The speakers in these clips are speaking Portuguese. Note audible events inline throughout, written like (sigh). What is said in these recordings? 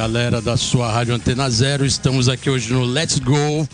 Galera da sua Rádio Antena Zero. Estamos aqui hoje no Let's Go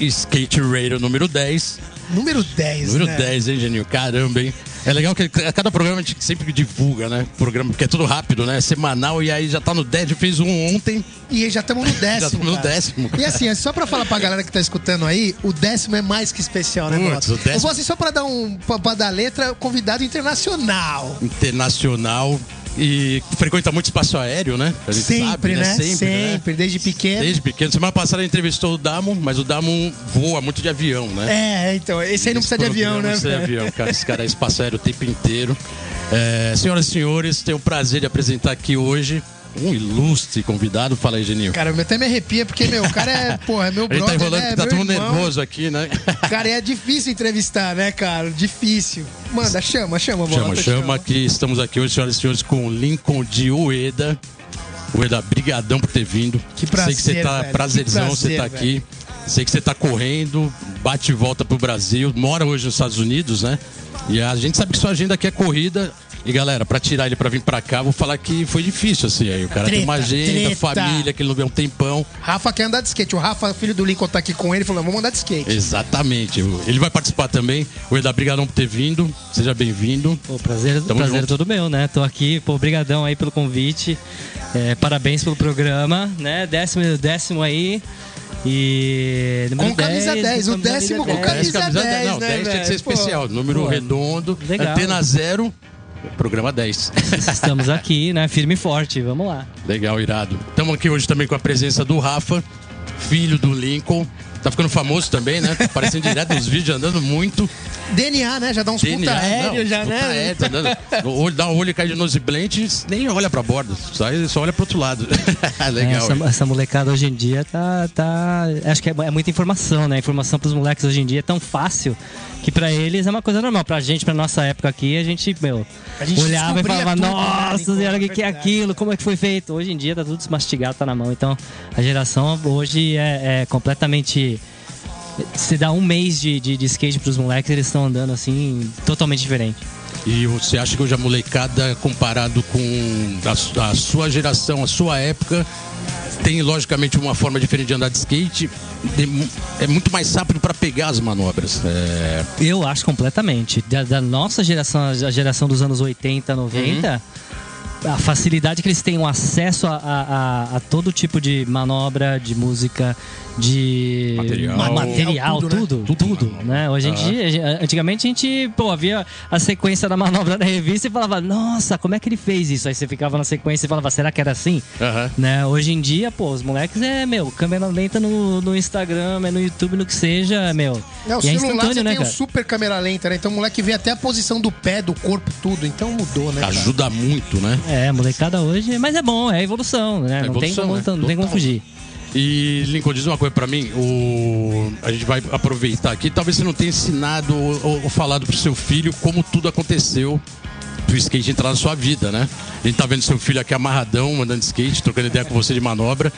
Skate Radio número 10. Número 10, Número né? 10, hein, Geninho? Caramba, hein? É legal que a cada programa a gente sempre divulga, né? Programa, porque é tudo rápido, né? Semanal, e aí já tá no 10, já fez um ontem. E aí já estamos no (laughs) décimo. Já estamos no cara. décimo. E assim, é só pra falar pra galera que tá escutando aí, o décimo é mais que especial, né, Putz, o décimo- Eu vou assim só pra dar um. Pra, pra dar letra, convidado internacional. Internacional. E frequenta muito espaço aéreo, né? A gente Sempre, sabe, né? Sempre, Sempre, né? desde pequeno. Desde pequeno. Semana passada entrevistou o Damon, mas o Damon voa muito de avião, né? É, então, esse aí não precisa de avião, né? Não precisa de avião, cara. Esse cara é espaço aéreo o tempo inteiro. É, senhoras e senhores, tenho o prazer de apresentar aqui hoje um ilustre convidado. Fala aí, Geninho. Cara, eu até me arrepia, porque, meu, o cara é, (laughs) porra, é meu gente brother, tá enrolando né? tá todo mundo nervoso aqui, né? (laughs) Cara, é difícil entrevistar, né, cara? Difícil. Manda, chama, chama, Chama, Bota, chama, que estamos aqui hoje, senhoras e senhores, com o Lincoln de Ueda. Ueda, brigadão por ter vindo. Que prazer, Sei que você tá velho, prazerzão, que você tá prazer, aqui. Sei que você tá correndo, bate e volta pro Brasil, mora hoje nos Estados Unidos, né? E a gente sabe que sua agenda aqui é corrida. E galera, pra tirar ele pra vir pra cá, vou falar que foi difícil, assim. Aí o cara tem uma Treta, agenda, treta. família, que ele não vê um tempão. Rafa quer andar de skate. O Rafa, filho do Lincoln, tá aqui com ele, falou: vamos andar de skate. Exatamente. Ele vai participar também. Ueda, brigadão por ter vindo. Seja bem-vindo. Pô, prazer, Tamo prazer é todo meu, né? Tô aqui, pô, brigadão aí pelo convite. É, parabéns pelo programa, né? Décimo, décimo aí. E. número Com camisa 10, o décimo com camisa 10, Não, né, 10 tem que velho? ser especial. Número Pô, redondo, legal. antena zero, programa 10. (laughs) Estamos aqui, né? Firme e forte, vamos lá. Legal, irado. Estamos aqui hoje também com a presença do Rafa, filho do Lincoln. Tá ficando famoso também, né? Tá aparecendo direto nos vídeos, andando muito. DNA, né? Já dá uns puta DNA, aéreo, não, já, puta né? aéreo, tá andando. (laughs) O olho, dá um olho e cai de nose blend, nem olha pra borda, só, só olha pro outro lado. (laughs) Legal. essa, essa molecada hoje em dia tá. tá acho que é, é muita informação, né? Informação pros moleques hoje em dia é tão fácil que pra eles é uma coisa normal. Pra gente, pra nossa época aqui, a gente, meu, A gente olhava e falava, tudo, né, nossa, e olha o que, que é aquilo, como é que foi feito. Hoje em dia tá tudo mastigado, tá na mão. Então, a geração hoje é, é completamente. Se dá um mês de, de, de skate pros moleques, eles estão andando assim, totalmente diferente. E você acha que hoje a molecada, comparado com a, a sua geração, a sua época, tem logicamente uma forma diferente de andar de skate? É muito mais rápido para pegar as manobras. É, Eu acho completamente. Da, da nossa geração, a geração dos anos 80, 90, a facilidade que eles têm o acesso a, a, a- a todo tipo de manobra, de música, de Material. ma- material, Tudo, né? tudo, tudo, né? Hoje em dia, gente- antigamente a gente, pô, havia a sequência da manobra da revista e falava, nossa, como é que ele fez isso? Aí você ficava na sequência e falava, será que era assim? Né? Hoje em dia, pô, os moleques é, meu, câmera lenta no, no Instagram, é no YouTube, no que seja, meu. É, o e é celular instantâneo, você né, tem um cara? super câmera lenta, né? Então o moleque vê até a posição do pé, do corpo, tudo. Então mudou, né? cara? ajuda muito, né? É, molecada hoje, mas é bom, é evolução, né? É não, tem como, né? não tem como fugir. E, Lincoln, diz uma coisa pra mim. O... A gente vai aproveitar aqui. Talvez você não tenha ensinado ou, ou falado pro seu filho como tudo aconteceu pro skate entrar na sua vida, né? A gente tá vendo seu filho aqui amarradão, andando de skate, trocando ideia com você de manobra.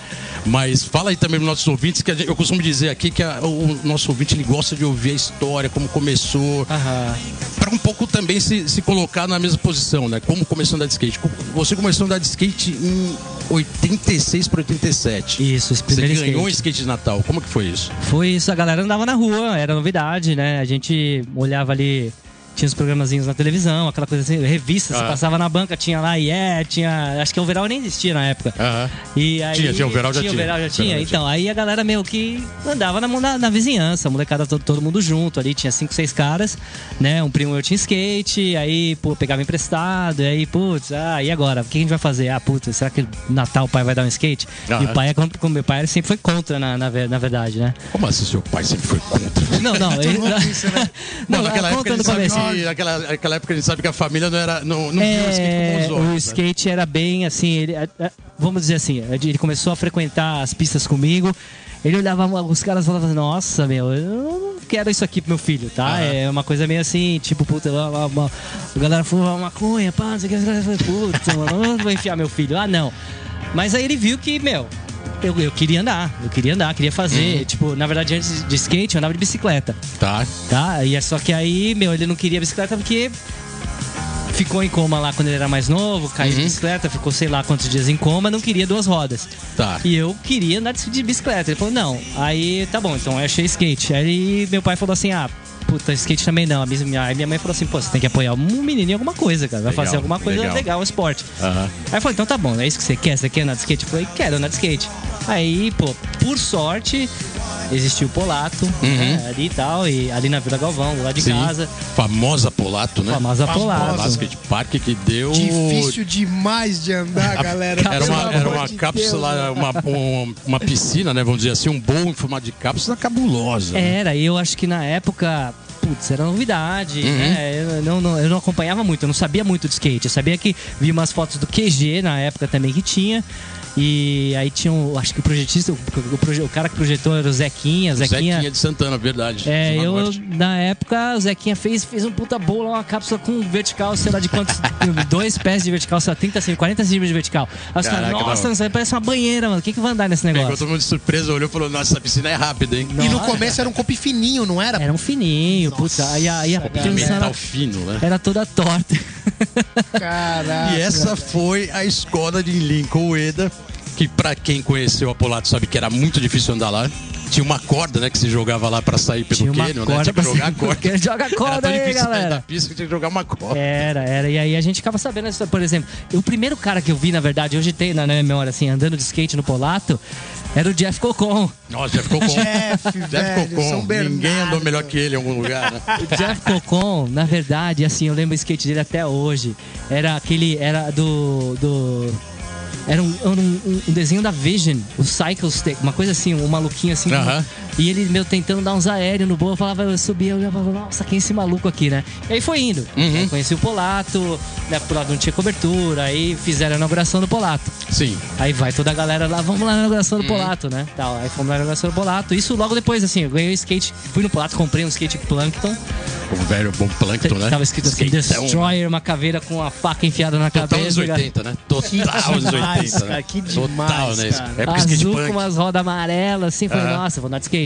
Mas fala aí também pros nossos ouvintes, que gente- eu costumo dizer aqui que a- o nosso ouvinte ele gosta de ouvir a história, como começou, para um pouco também se, se colocar na mesma posição, né? Como começou a andar de skate? Você começou a andar de skate em 86 para 87. Isso, esse Você primeiro ganhou um skate. skate de Natal. Como que foi isso? Foi isso, a galera andava na rua, era novidade, né? A gente olhava ali, tinha os programazinhos na televisão, aquela coisa assim, revista, você Ah. passava na banca, tinha lá, yeah, tinha. Acho que o overall nem existia na época. Aham. E aí, Tinha, tinha, overall já tinha. tinha. overall já tinha. Overall já Então, aí a galera meio que andava na, na, na vizinhança, a molecada todo, todo mundo junto ali, tinha cinco, seis caras, né? Um primo meu tinha skate, aí, pô, pegava emprestado, e aí, putz, ah, e agora? O que a gente vai fazer? Ah, putz, será que Natal o pai vai dar um skate? Ah, e é. o pai, é contra- como meu pai ele sempre foi contra, na, na, na verdade, né? Como assim seu pai sempre foi contra? Não, não, (laughs) ele, (laughs) né? não, Não, naquela época ele. Que naquela, naquela época a gente sabe que a família não era. Não, não viu o skate como É, os o outros. né? skate era bem assim, ele, é, é, vamos dizer assim, ele começou a frequentar as pistas comigo. Ele olhava os caras e falava, nossa, meu, eu não quero isso aqui pro meu filho, tá? Aham. É uma coisa meio assim, tipo, puta, uma, uma- a galera fuma maconha, pá, não sei o que, puta, (laughs) mano, não vou enfiar meu filho. Ah, não. Mas aí ele viu que, meu, eu, eu queria andar, eu queria andar, queria fazer. Uhum. Tipo, na verdade, antes de skate, eu andava de bicicleta Tá. tá? E é só que aí, meu, ele não queria bicicleta porque ficou em coma lá quando ele era mais novo, caiu de bicicleta, ficou sei lá quantos dias em coma, não queria duas rodas. Tá. E eu queria andar de bicicleta. Ele falou, não. Aí, tá bom, então eu achei skate. Aí meu pai falou assim, ah, puta, skate também não. A minha, aí minha mãe falou assim, pô, você tem que apoiar um menino em alguma coisa, cara. Vai Legal, fazer alguma coisa legal. legal, um esporte. Aí eu falei, então tá bom, é isso que você quer? Você quer andar de skate? Eu falei, quero andar de skate. Aí, pô, por sorte, existiu o Polato, né, ali e tal, e ali na Vila Galvão, lá de Sim. casa, Famosa Polato, né? famosa Famosa. Polato. Basket Park que deu. Difícil demais de andar, galera. Era uma, era uma de cápsula, Deus. uma, um- uma piscina, né? Vamos dizer assim, um bowl em formato de cápsula cabulosa. né? Era, e eu acho que na época, putz, era novidade, Uhum. né? Eu não, não- eu não acompanhava muito, eu não sabia muito de skate. Eu sabia que vi umas fotos do QG na época também que tinha. E aí tinha, um, acho que o projetista, o, o proje- o cara que projetou era o Zequinha. O Zequinha, Zequinha de Santana, verdade. É, eu, Norte. na época, o Zequinha fez, fez um puta bola, uma cápsula com vertical, sei lá de quantos, (laughs) dois pés de vertical, sei lá, 30 centímetros, 40 centímetros de vertical. Aí os caras, nossa, não. isso aí parece uma banheira, mano, o que que vai andar nesse Pegou negócio? todo mundo de surpresa, olhou e falou: Nossa, essa piscina é rápida, hein? E no Nossa. começo era um copo fininho, não era? Era um fininho, puta, aí, a- aí a metal era, fino, né? era toda torta. Caraca. E essa foi a escola de Lincoln Ueda, que pra quem conheceu a Polato sabe que era muito difícil andar lá. Tinha uma corda, né, que se jogava lá pra sair pelo Tinha uma cânion, né? Tinha que jogar (laughs) corda. Joga corda era tão aí, galera. da pista que tinha que jogar uma corda. Era, era. E aí a gente ficava sabendo, por exemplo, o primeiro cara que eu vi, na verdade, hoje tem na minha memória, assim, andando de skate no Polato, era o Jeff Cocon. Nossa, já ficou com. Jeff, (laughs) velho. Bernardo. Ninguém andou melhor que ele em algum lugar, né? O (laughs) Jeff Cocon, na verdade, assim, eu lembro o skate dele até hoje. Era aquele. Era do. do era um, era um- um desenho da Vision, o Cycle Stick, uma coisa assim, um maluquinho assim. com- Aham. E ele, meu, tentando dar uns aéreos no bolo, eu falava, eu subia, eu olhava, nossa, quem é esse maluco aqui, né? E aí foi indo. Uhum. Aí conheci o Polato, né? O Polato não tinha cobertura, aí fizeram a inauguração do Polato. Sim. Aí vai toda a galera lá, vamos lá na inauguração Uhum. do Polato, né? Tal. Aí fomos lá na inauguração do Polato. Isso logo depois, assim, eu ganhei o skate, fui no Polato, comprei um skate Plankton. O velho bom Plankton, né? Tava escrito assim. Destroyer, uma caveira com a faca enfiada na Total cabeça. anos 80, né? Total anos 80, demais, né? que Total, demais, né? cara. Época skate Azul punk. com umas rodas amarelas, assim. Falei, nossa, vou andar de skate.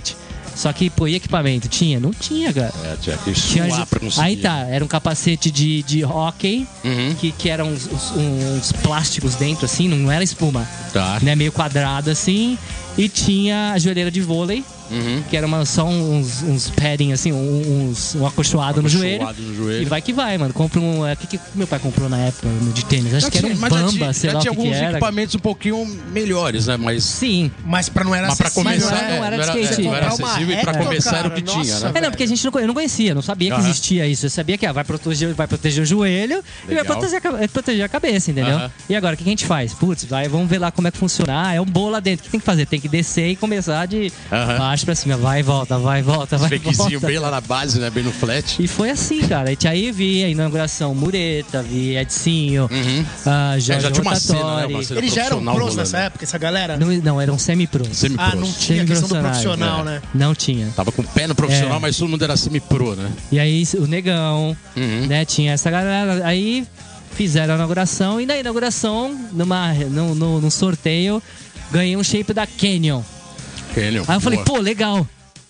Só que, pô, e equipamento? Tinha? Não tinha, cara. É, tinha que Tinha- suar pra conseguir. aí tá, era um capacete de, de hockey, Uhum. que, que eram uns, uns- uns plásticos dentro, assim, não era espuma. Tá. Né, meio quadrado assim. E tinha a joelheira de vôlei, Uhum. que era uma, só uns, uns padding, assim, uns, um acolchoado no joelho. No joelho. E vai que vai, mano. Compra um. O que, que meu pai comprou na época de tênis? Acho Já que era um tinha- mas já Bamba, tinha, sei já lá tinha alguns era. equipamentos um pouquinho melhores, né? Mas, Sim. Mas pra não era mas pra acessível, começar, é, não era não era, de skate. é, não era acessível e pra começar era o que cara, tinha, nossa, né? É, não, porque a gente não, eu não conhecia, não sabia que existia isso. Eu sabia que ah, vai, proteger, vai proteger o joelho e vai Legal. proteger a, proteger a cabeça, entendeu? E agora, o que a gente faz? Putz, vai, vamos ver lá como é que funciona. Ah, é um bolo lá dentro. O que tem que fazer? Tem que descer e começar de baixo pra cima. Vai e volta, vai e volta, vai e Fakezinho volta. bem lá na base, né? Bem no flat. E foi assim, cara. E aí vi a inauguração Mureta, vi Edinho, Uhum. ah, Jorge É, já tinha uma cena, né? Rotatori. Uma cena Eles já eram pros nessa época, essa galera? Não, não, eram semi-pros. Semi-pros. Ah, não tinha questão do profissional, é. né? Não tinha. Tava com o pé no profissional, É. mas todo mundo era semi-pro, né? E aí o Negão, Uhum. né? Tinha essa galera. Aí fizeram a inauguração e na inauguração, numa, no, no, num sorteio, ganhei um shape da Canyon. Canyon. Aí eu falei, Boa. pô, legal.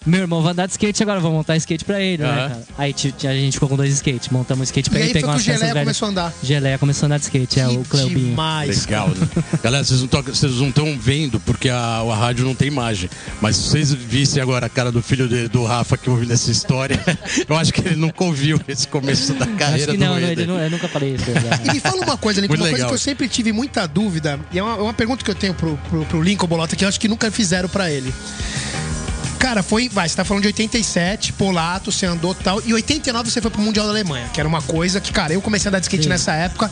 Meu irmão vai andar de skate agora, vou montar skate pra ele, né, Aham. cara? Aí a gente ficou com dois skates, montamos um skate pra E ele, que o umas peças Geleia velhas. começou a andar. Geleia começou a andar de skate, é o Que Clebinho. demais. Legal, né? (laughs) Galera, vocês não, não estão vendo porque a, a rádio não tem imagem. Mas se vocês vissem agora a cara do filho de- do Rafa que ouvindo essa história, (laughs) eu acho que ele nunca ouviu esse começo da Acho carreira que do não, não, Eder. ele não, eu nunca falei isso. (laughs) né? E me fala uma coisa, Lincoln, uma coisa legal. que eu sempre tive muita dúvida, e é uma, é uma pergunta que eu tenho pro, pro, pro Lincoln Bolota, que eu acho que nunca fizeram pra ele. Cara, foi. Vai, você tá falando de 87, Polato, você andou tal. E 89 você foi pro Mundial da Alemanha, que era uma coisa que, cara, eu comecei a andar de skate Sim. nessa época.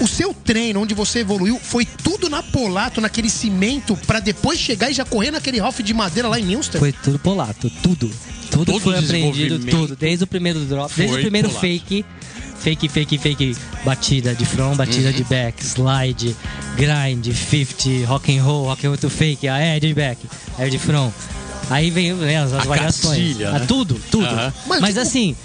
O seu treino, onde você evoluiu, foi tudo na Polato, naquele cimento, pra depois chegar e já correr naquele Ralph de madeira lá em Münster? Foi tudo polato, tudo. Tudo Todo foi aprendido, tudo. Desde o primeiro drop, desde o primeiro polato. fake. Fake, fake, fake, batida de front, batida Uhum. de back, slide, grind, 50, rock and roll, rock and roll to fake, a air de back, air de front. Aí vem né, as, as A variações. cartilha, Ah, né? Tudo, tudo. Mas, Mas, tipo- assim,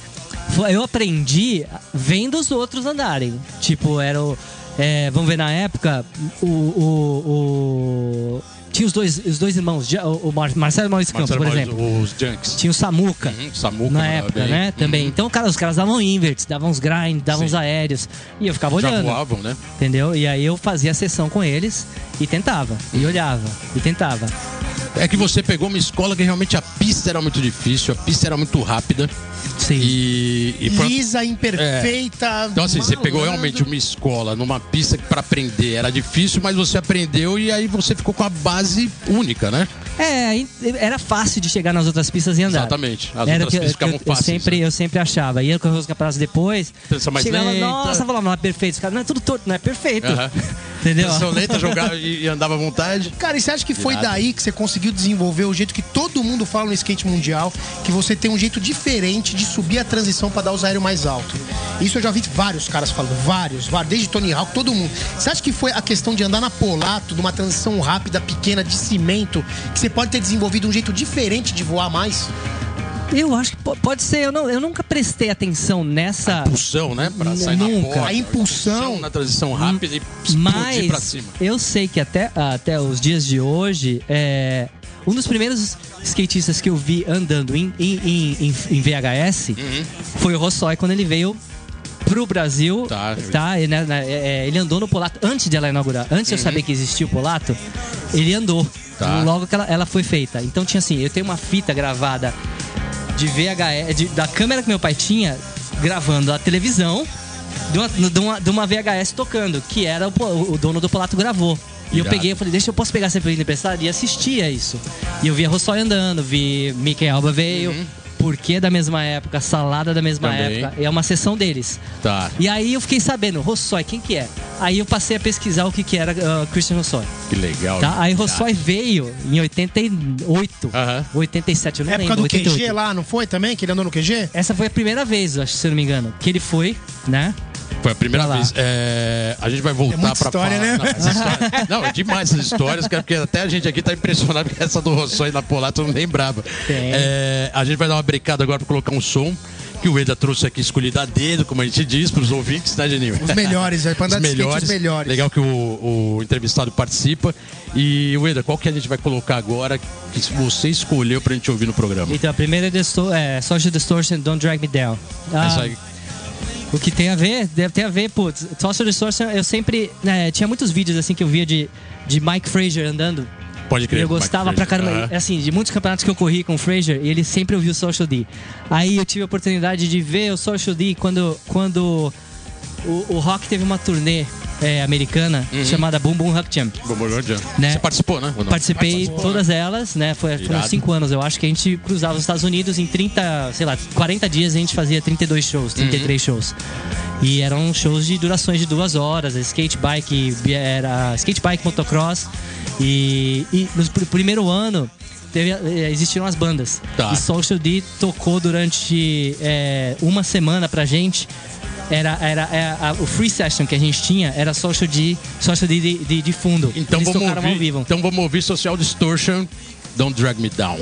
eu aprendi vendo os outros andarem. Tipo, era o. é, vamos ver na época, o. o- o- tinha os dois, os dois irmãos, o o Mar- Marcelo e Maurício Campos, por exemplo. Os Junks. Tinha o Samuca. Uhum, Samuca Na época, bem. né? Também. Uhum. Então, cara, os caras davam inverts, davam uns grind, davam Sim. uns aéreos. E eu ficava Já olhando. voavam, né? Entendeu? E aí eu fazia a sessão com eles e tentava. E olhava. E tentava. É que você pegou uma escola que realmente a pista era muito difícil, a pista era muito rápida. Sim. E, e pra- Lisa, imperfeita. Então, assim, você pegou malandro. realmente uma escola numa pista que pra aprender era difícil, mas você aprendeu e aí você ficou com a base única, né? É, era fácil de chegar nas outras pistas e andar. Exatamente. As era outras que eu- pistas ficavam eu, eu fáceis, sempre, né? eu sempre achava. Ia correr os campeonatos depois. Transição mais chegava, lenta. nossa, falava, não é perfeito. Os caras, não é tudo torto, não é perfeito. Aham. (laughs) Entendeu? Transição lenta, jogava e, e andava à vontade. Cara, e você acha que foi Irado. daí que você conseguiu desenvolver o jeito que todo mundo fala no skate mundial, que você tem um jeito diferente de subir a transição pra dar os aéreos mais alto? Isso eu já vi vários caras falando, vários, vários, desde Tony Hawk, todo mundo. Você acha que foi a questão de andar na Polato, de uma transição rápida, pequena, de cimento, que você pode ter desenvolvido um jeito diferente de voar mais? Eu acho que po- pode ser. Eu, não, eu nunca prestei atenção nessa. Impulsão, né? Pra sair na Nunca. porta. A impulsão. na transição rápida e explodir pra Mas cima. eu sei que até, até os dias de hoje, é, um dos primeiros skatistas que eu vi andando em, em, em, em- VHS Uhum. foi o Rossói quando ele veio pro Brasil. Tá. tá ele, né, né, é, ele andou no Polato antes de ela inaugurar. Antes de eu saber que existia o Polato, ele andou. Uhum. Tá. Logo que ela, ela foi feita. Então tinha assim, eu tenho uma fita gravada de VHS, de- da câmera que meu pai tinha, gravando a televisão de uma, de uma, de uma VHS tocando, que era o, o dono do Polato gravou. E eu Irado. peguei, eu falei, deixa eu posso pegar essa película emprestada e assistia isso. E eu via Rossói andando, vi Mickey Alba veio, Porquê da mesma época, Salada da mesma. Também. época. É uma sessão deles. Tá. E aí eu fiquei sabendo, Rossói, quem que é? Aí eu passei a pesquisar o que, que era uh, Christian Rossói. Que legal. Tá? Aí Rossói veio em 88, Aham. 87, eu não época lembro. do QG 88. lá, não foi também? Que ele andou no QG? Essa foi a primeira vez, acho, se eu não me engano, que ele foi, né? Foi a primeira lá. vez. É, a gente vai voltar É muita pra história, falar. né? Não, essa história- Não, é demais essas histórias, cara, porque até a gente aqui tá impressionado que essa do Rossói na Polato não lembrava. Tem. É, a gente vai dar uma brincada agora pra colocar um som que o Eda trouxe aqui escolhido a dedo, como a gente diz, pros ouvintes, né, Geninho? Os melhores, é, pra andar Os de skate, melhores. os melhores. Legal que o, o entrevistado participa. E, Eda, qual que a gente vai colocar agora que você escolheu pra gente ouvir no programa? Então, a primeira é, Disto- é Social Distortion, Don't Drag Me Down. Ah, Essa aí. O que tem a ver, deve ter a ver, putz, Social Distortion, eu sempre. né, tinha muitos vídeos assim que eu via de, de Mike Fraser andando. Pode crer. eu gostava pra caramba. Aham. Assim, de muitos campeonatos que eu corri com o Fraser, e ele sempre ouviu o Social D. Aí eu tive a oportunidade de ver o Social D quando, quando o, o Rock teve uma turnê é, americana Uhum. chamada Boom Boom Rock Jam. Vamos, vamos adiante. Né? Você participou, né? Participei todas elas, né? Foi, foram cinco anos, eu acho que a gente cruzava os Estados Unidos em 30, sei lá, 40 dias a gente fazia 32 shows, 33 Uhum. shows. E eram shows de durações de duas horas, skate bike, era skate bike, motocross. E, e no pr- primeiro ano teve, eh, existiram as bandas. Tá. E Social D tocou durante eh, uma semana pra gente. Era, era, era- a- o free session que a gente tinha era Social D, Social D de, de, de fundo. Então Eles vamos ouvir. Então vamos ouvir Social Distortion. Don't drag me down.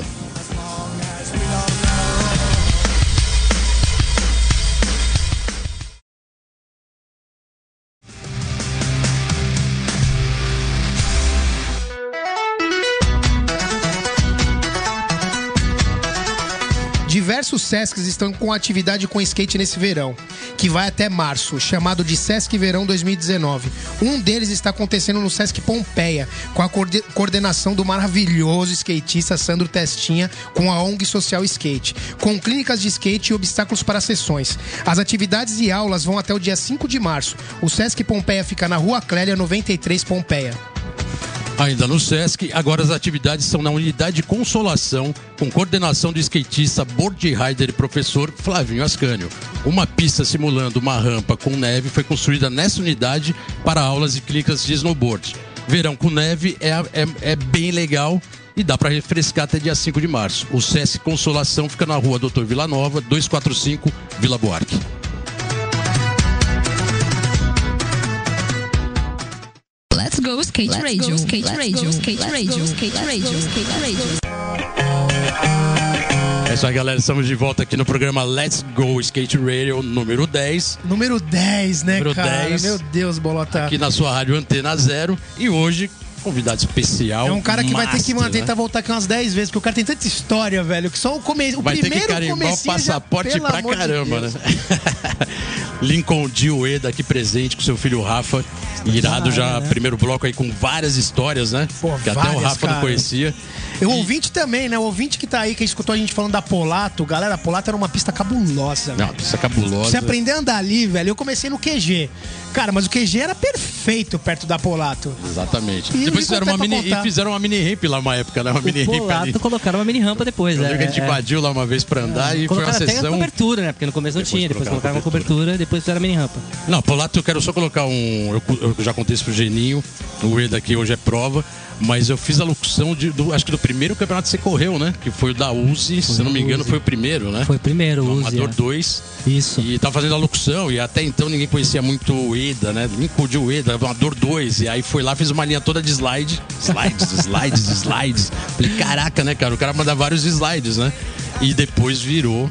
Sescs estão com atividade com skate nesse verão, que vai até março, chamado de Sesc Verão 2019. Um deles está acontecendo no Sesc Pompeia, com a coorde- coordenação do maravilhoso skatista Sandro Testinha, com a ONG Social Skate, com clínicas de skate e obstáculos para sessões. As atividades e aulas vão até o dia 5 de março. O Sesc Pompeia fica na Rua Clélia 93 Pompeia. Ainda no Sesc, agora as atividades são na unidade de consolação, com coordenação do skatista, board rider e professor Flavinho Ascânio. Uma pista simulando uma rampa com neve foi construída nessa unidade para aulas e clicas de snowboard. Verão com neve é, é, é bem legal e dá para refrescar até dia 5 de março. O Sesc Consolação fica na rua Doutor Vila Nova, 245, Vila Buarque. Let's go skate radio, skate radio, skate radio, skate radio, skate radio. É isso aí, galera. Estamos de volta aqui no programa Let's Go Skate Radio número 10. Número 10, né, Número cara? 10. Meu Deus, Bolota. Aqui na sua rádio Antena Zero. E hoje, convidado especial. É um cara que vai ter que master, manter, né? tá voltar aqui umas 10 vezes, porque o cara tem tanta história, velho, que só o começo. O Vai ter primeiro que carimbar o já, passaporte pelo pra de caramba, Deus. né? (laughs) Lincoln Dioeda aqui presente com seu filho Rafa. Irado já, é, né? primeiro bloco aí com várias histórias, né? Pô, que até o várias, Rafa não cara. conhecia. E o ouvinte também, né? O ouvinte que tá aí, que escutou a gente falando da Polato, galera, a Polato era uma pista cabulosa, Não, velho. isso é cabulosa. Você aprender a andar ali, velho. Eu comecei no QG. Cara, mas o QG era perfeito perto da Polato. Exatamente. E Depois não fizeram uma mini, e fizeram uma mini ramp lá uma época, né? Uma mini O ramp ali. Polato colocaram uma mini rampa depois, né? a gente É, invadiu lá uma vez pra andar e foi uma Colocaram até a sessão. cobertura, né? Porque no começo não Depois tinha, depois colocaram colocaram uma cobertura, depois fizeram a mini rampa. Não, Polato, eu quero só colocar um. Eu, eu já contei isso pro Geninho, o Eda aqui hoje é prova, mas eu fiz a locução de, do, acho que do primeiro campeonato que você correu, né? Que foi o da Uzi, se não me engano, Uzi. foi o primeiro, né? Foi o primeiro, o o Uzi. Amador é. 2. Isso. E tava fazendo a locução, e até então ninguém conhecia muito o Eda, né? Lincoln de Eda, Amador 2. E aí foi lá, fez uma linha toda de slide. Slides, (laughs) slides, slides. Falei, caraca, né, cara? O cara manda vários slides, né? E depois virou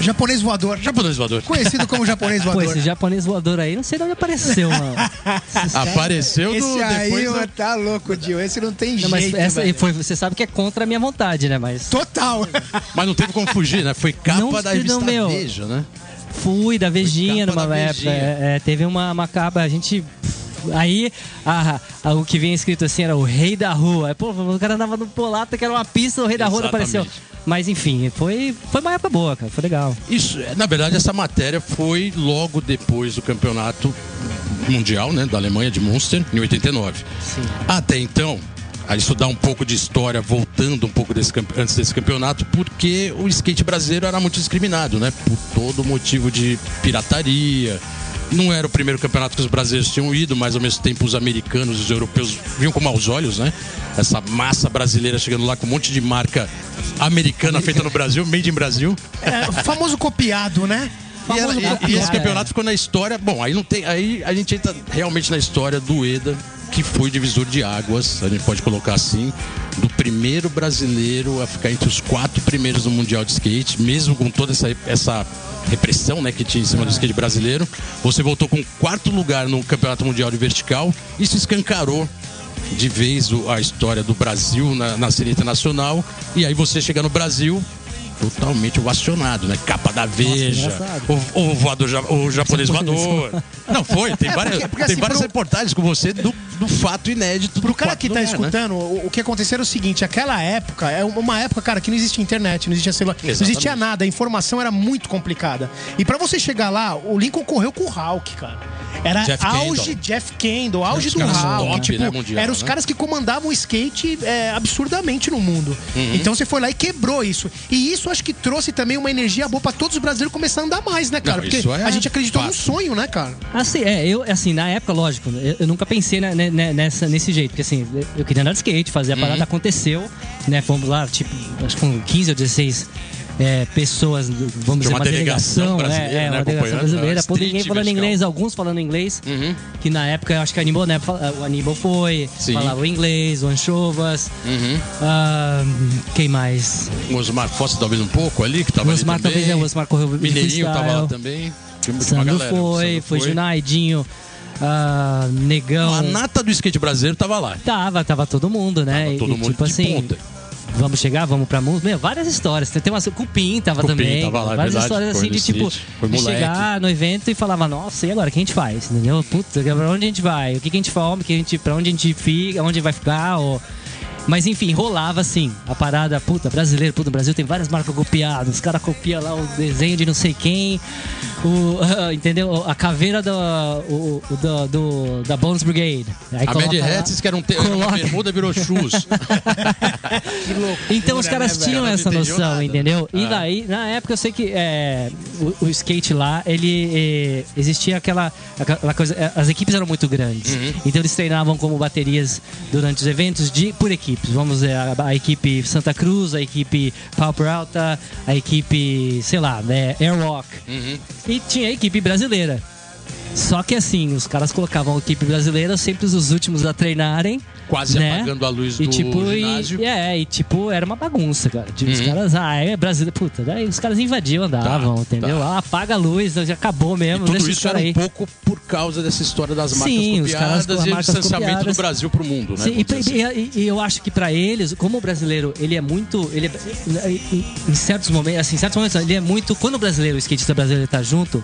Japonês voador. japonês voador. Conhecido como japonês (laughs) Pô, voador. esse japonês voador aí, não sei de onde apareceu, mano. (laughs) Apareceu do, Esse aí, depois mano, tá louco, Dio. Esse não tem Não, mas jeito, essa velho. foi, você sabe que é contra a minha vontade, né? Mas Total. Mas não teve como fugir, né? Foi capa Não, da revista não, meu. Veja, né? fui da Vejinha numa da época. É, é, teve uma, uma capa, a gente. Aí, a- a- o que vinha escrito assim era o rei da rua. Aí, pô, o cara andava no Polata, que era uma pista, o rei da rua apareceu. Mas enfim, foi, foi uma época boa, cara. Foi legal. Isso, é, na verdade, essa matéria foi logo depois do campeonato mundial, né, da Alemanha de Munster, em 89. Sim. Até então, a estudar um pouco de história, voltando um pouco desse, antes desse campeonato, porque o skate brasileiro era muito discriminado, né? Por todo motivo de pirataria. Não era o primeiro campeonato que os brasileiros tinham ido, mas ao mesmo tempo os americanos, os europeus viam com maus olhos, né? Essa massa brasileira chegando lá com um monte de marca americana feita no Brasil, made in Brasil. É, o famoso copiado, né? E, ela- e- e esse campeonato ficou na história. Bom, aí não tem. Aí a gente entra realmente na história do EDA, que foi divisor de águas, a gente pode colocar assim, do primeiro brasileiro a ficar entre os quatro primeiros no Mundial de Skate, mesmo com toda essa, essa repressão né, que tinha em cima do skate brasileiro. Você voltou com quarto lugar no Campeonato Mundial de Vertical. Isso escancarou de vez a história do Brasil na, na cena internacional. E aí você chega no Brasil totalmente ovacionado, né? Capa da Veja, engraçado. o, o voador, o japonês voador. Não, foi. Tem (laughs) várias, porque- porque tem assim, várias pro- reportagens com você do, do fato inédito. Pro cara que tá lugar, né? escutando, o, o que aconteceu era o seguinte: aquela época é uma época, cara, que não existia internet, não existia celular, não Exatamente. existia nada, a informação era muito complicada. E pra você chegar lá, o Lincoln correu com o Hulk, cara. Era Jeff auge Kendall. Jeff Kendall, auge Os do caras Hulk. top, tipo, né, mundial, eram os né? caras que comandavam o skate é, absurdamente no mundo. Uhum. Então você foi lá e quebrou isso. E isso acho que trouxe também uma energia boa pra todos os brasileiros começar a andar mais, né, cara? Não, Porque isso é a gente acreditou fato. no sonho, né, cara? Assim, é, eu, assim, na época, lógico, eu, eu nunca pensei né, né, né, nessa, nesse jeito, porque assim, eu queria andar de skate, fazer a Uhum. parada, aconteceu, né, fomos lá, tipo, acho que com 15 ou 16 é, pessoas, vamos dizer, uma uma delegação delegação, brasileira, né, é, né, uma delegação brasileira, pô, ninguém falando vertical. inglês, alguns falando inglês, Uhum. que na época, eu acho que Aníbal, né, o Aníbal foi, Sim. falava inglês, o Anchovas, Uhum. ah, quem mais? O Osmar Fossa talvez um pouco ali, que tava O ali Osmar também. talvez, é, o Osmar correu Mineirinho tava lá também. Sandro galera, foi, Sandro foi Junaidinho, ah, Negão. A nata do skate brasileiro tava lá. Tava, tava todo mundo, né? Tava todo e, mundo tipo assim, ponta. Vamos chegar, vamos pra música. Meu, várias histórias. Tem uma. Cupim tava Cupim também. tava lá, é várias verdade, histórias assim de tipo. de chegar no evento e falava, nossa, e agora? O que a gente faz? Entendeu? Puta, pra onde a gente vai? O que, que a gente come? Que a gente, pra onde a gente fica? Onde vai ficar? Ou... Mas enfim, rolava assim. A parada, puta, brasileiro, puta, o Brasil tem várias marcas copiadas. Os caras copiam lá o desenho de não sei quem. O, (laughs) entendeu? A caveira do, o, o- do, do- da Bones Brigade. Aí A Mad. Hats, que era um te... uma Coloca. bermuda, virou shoes. (laughs) Então os caras né, tinham essa noção, nada. entendeu? E Ah. daí, na época eu sei que é, o, o skate lá, ele é, existia aquela, aquela coisa. é, As equipes eram muito grandes. Uhum. Então eles treinavam como baterias durante os eventos de, por equipes. Vamos dizer, a, a equipe Santa Cruz, a equipe Pauper Alta, a equipe, sei lá, né, Airwalk. Uhum. E tinha a equipe brasileira. Só que assim, os caras colocavam a equipe brasileira sempre os últimos a treinarem. Quase né? apagando a luz E do tipo, e- ginásio. é, e tipo, era uma bagunça, cara. Tipo, os Uhum. caras, ah, é brasileiro. Puta, daí os caras invadiam, andavam, Tá, entendeu? tá. Ah, apaga a luz, já acabou E mesmo, tudo deixa os isso era caras um aí. pouco por causa dessa história das marcas Sim, os caras copiadas com as e o distanciamento copiadas. do Brasil pro mundo, né? Sim, e, assim. e- e eu acho que pra eles, como o brasileiro, ele é muito. Ele é, em, certos momentos, assim, em certos momentos, ele é muito. Quando o brasileiro, o skatista brasileiro tá junto,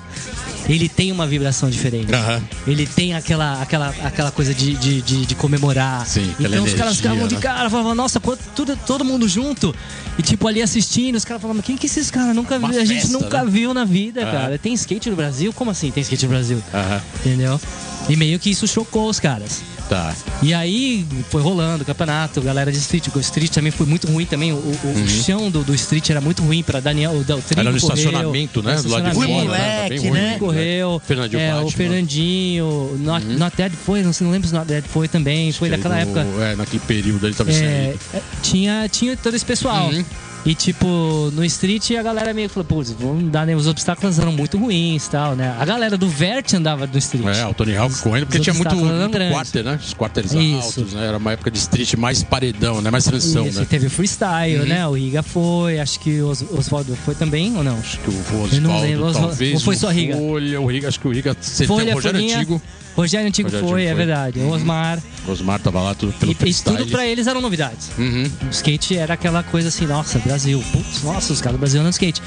ele tem uma vibração diferente. Aham. Ele tem aquela, aquela, aquela coisa de, de, de, de comemorar. Sim, então os caras ficavam de né? cara, falavam, nossa, quanto, tudo, todo mundo junto. E tipo, ali assistindo, os caras falavam, quem que esses caras nunca viu? A gente festa, nunca né? viu na vida, Aham. cara. Tem skate no Brasil? Como assim tem skate no Brasil? Aham. Entendeu? E meio que isso chocou os caras. Tá. E aí foi rolando o campeonato, galera de street. O street também foi muito ruim também. O, o- o chão do, do street era muito ruim pra Daniel. O, o Uhum. Era no estacionamento, né? no Do lado de fora. né? Tá moleque, ruim, né? Correu. Fernandinho é, o. Fernandinho. Not, Not Dead foi, não, sei, não lembro se Dead foi também. Foi Que daquela aí época. no- É, naquele período ele tava É, é, tinha, tinha todo esse pessoal. Uhum. E tipo, no street a galera meio que falou, putz, vamos dar, né? Os obstáculos eram muito ruins e tal, né? A galera do Vert andava do street. É, o Tony Hawk correndo, porque tinha muito, muito quarter, né? Os quarters altos, né? Era uma época de street mais paredão, né? Mais transição, Isso, né? teve freestyle, Uhum. né? O Riga foi, acho que o Os- Oswaldo foi também, ou não? Que o Eu não lembro, Oswaldo- talvez. ou foi só Riga? Folha, o Riga, acho que o Riga. Você tem Folha, Rogério Folhinha. Antigo. Rogério Antigo Rogério foi, Antigo é foi. verdade. O Uhum. Osmar. Osmar tava lá tudo pelo E, e tudo pra eles eram novidades. Uhum. O skate era aquela coisa assim, nossa, Brasil. Putz, nossa, os caras do Brasil andam de skate.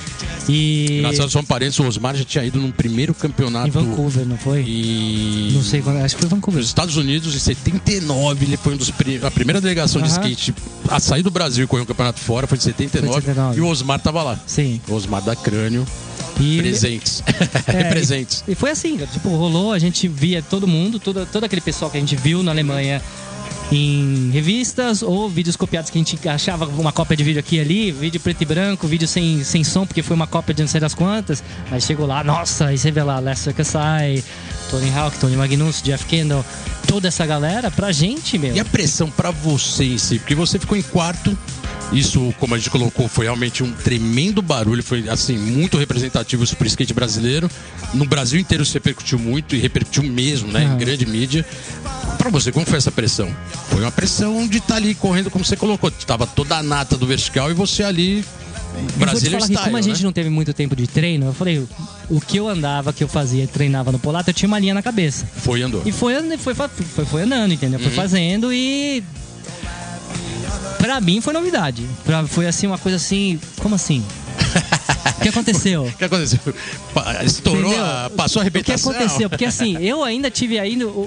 E. Engraçado, só um parênteses, o Osmar já tinha ido num primeiro campeonato Em Vancouver, não foi? em- Não sei quando. Acho que foi Vancouver. Nos Estados Unidos, em 79, ele foi um dos pri- a primeira delegação de Aham. skate a sair do Brasil e correr um campeonato fora, foi de 79, Foi de 79. e o Osmar tava lá. Sim. O Osmar da Crânio, E. presentes. (laughs) É, presentes. E foi assim, tipo, rolou, a gente via todo mundo, todo, todo aquele pessoal que a gente viu na Alemanha em revistas ou vídeos copiados que a gente achava uma cópia de vídeo aqui e ali, vídeo preto e branco, vídeo sem, sem som, porque foi uma cópia de não sei das quantas, mas chegou lá, nossa, aí você vê lá Lester Kassai, Tony Hawk, Tony Magnus, Jeff Kendall, toda essa galera, pra gente, meu. E a pressão pra você em si? Porque você ficou em quarto. Isso, como a gente colocou, foi realmente um tremendo barulho. Foi, assim, muito representativo isso pro skate brasileiro. No Brasil inteiro se repercutiu muito e repercutiu mesmo, né? Em Aham. grande mídia. Pra você, como foi essa pressão? Foi uma pressão de estar ali correndo, como você colocou. Tava toda a nata do vertical e você ali. Brasileiro falar que como a gente né? não teve muito tempo de treino, eu falei, o que eu andava, que eu fazia, treinava no Polato, eu tinha uma linha na cabeça. Foi e andou. E foi, foi, foi, foi andando, entendeu? Foi fazendo e. Pra mim foi novidade. Pra, foi assim, uma coisa assim. Como assim? O que aconteceu? (laughs) O que aconteceu? Estourou, a- passou a O que arrebentação. aconteceu? Porque assim, eu ainda tive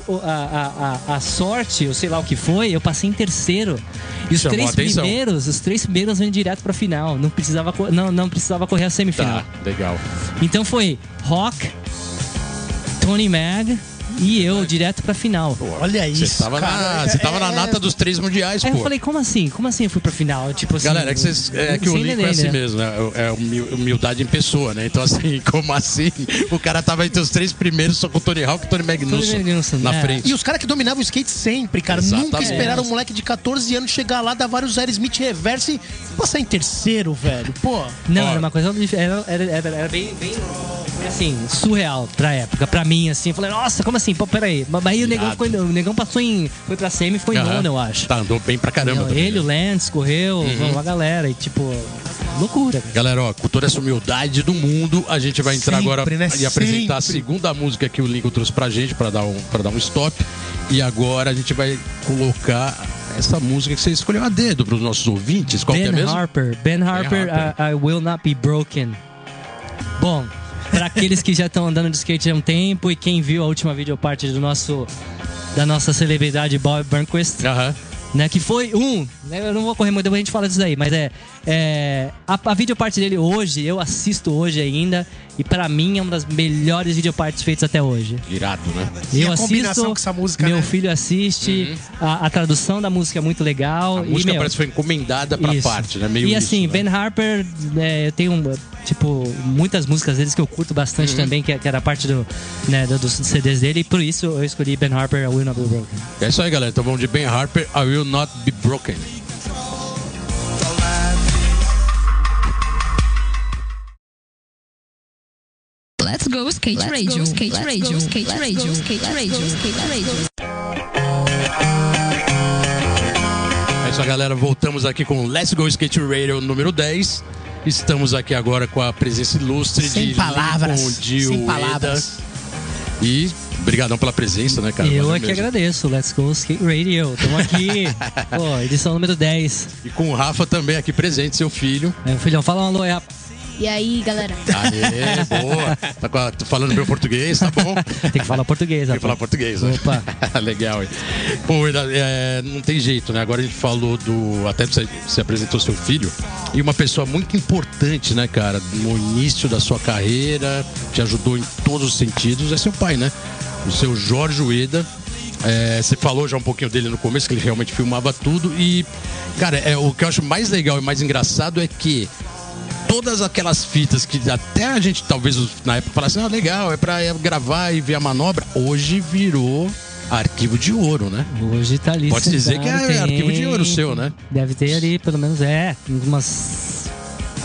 o- a, a, a, sorte, eu sei lá o que foi, eu passei em terceiro. E os Chamou três primeiros, os três primeiros vêm direto pra final. Não precisava, não, não precisava correr a semifinal. Tá, legal. Então foi Rock, Tony Mag e eu direto pra final. Olha Você isso. tava, cara. na, você tava na É- nata dos três mundiais, Aí pô. eu falei, como assim? Como assim eu fui pra final? Tipo assim. Galera, é que, vocês, é que o Lincoln é assim né? mesmo, né? É humil- humildade em pessoa, né? Então, assim, (laughs) como assim? O cara tava entre os três primeiros, só com o Tony Hawk e o Tony Magnussen, na é. frente. E os caras que dominavam o skate sempre, cara. Exatamente. Nunca esperaram um moleque de 14 anos chegar lá, dar vários Aerosmith reverse e passar em terceiro, velho. Pô. Não, Ó. era uma coisa. Era, era, era, era bem, bem. Assim, surreal pra época, pra mim, assim. Eu falei, nossa, como assim? Pô, peraí. Mas aí o negão, Irado. ficou, em- o negão passou em. Foi pra semi e ficou em nono, eu acho. Tá, andou bem pra caramba. Não, ele, né? o Lance, correu, uma galera, e tipo. Loucura. cara. Galera, ó, com toda essa humildade do mundo, a gente vai entrar Sempre, agora né? e apresentar a Sempre. segunda música que o Lincoln trouxe pra gente, pra dar um, pra dar um stop. E agora a gente vai colocar essa música que você escolheu a dedo pros nossos ouvintes. Qual que é Ben mesmo? Harper. Ben Harper, Harper. I, I Will Not Be Broken. Bom, para aqueles que já estão andando de skate há um tempo e quem viu a última videoparte do nosso da nossa celebridade Bob Burnquist, Aham. né? Que foi um, né, eu não vou correr muito, depois a gente fala disso aí, mas é, é a, a videoparte dele hoje, eu assisto hoje ainda, e pra mim é uma das melhores videopartes feitas até hoje. Irado, né? E eu a combinação assisto, com essa música, meu né? filho assiste, a, a tradução da música é muito legal. Uhum. A e, música meu, parece que foi encomendada pra isso. parte, né? Meio e assim, isso, né? Ben Harper, é, eu tenho, tipo, muitas músicas deles que eu curto bastante Uhum. também, que, que era parte do, né, do- dos CDs dele, e por isso eu escolhi Ben Harper, I Will Not Be Broken. É isso aí, galera. Então vamos de Ben Harper, I Will Not Be Broken. Let's go skate radio, skate radio, skate radio, skate radio, skate radio. É isso aí, galera. Voltamos aqui com Let's Go Skate Radio número 10. Estamos aqui agora com a presença ilustre Sem de palavras, Lincoln, de sem Ueda. palavras. E obrigadão pela presença, né, cara? eu Valeu é que mesmo. agradeço, Let's Go Skate Radio. Estamos aqui, (laughs) pô, edição número 10. E com o Rafa também aqui presente, seu filho. É, filhão, fala um alô aí, rapaz. E aí, galera? Aê, boa. Tá, falando meu português, tá bom? Tem que falar português, Tem que falar português, né? Opa. (laughs) Legal, hein? Pô, é, não tem jeito, né? Agora a gente falou do. Até você, você apresentou seu filho. E uma pessoa muito importante, né, cara? No início da sua carreira, te ajudou em todos os sentidos, é seu pai, né? O seu Jorge Ueda. É, você falou já um pouquinho dele no começo, que ele realmente filmava tudo. E, cara, é, o que eu acho mais legal e mais engraçado é que todas aquelas fitas que até a gente talvez na época falasse, ah, legal, é pra gravar e ver a manobra, hoje virou arquivo de ouro, né? Hoje tá ali. Pode dizer que é tem- arquivo de ouro seu, né? Deve ter ali, pelo menos, é, umas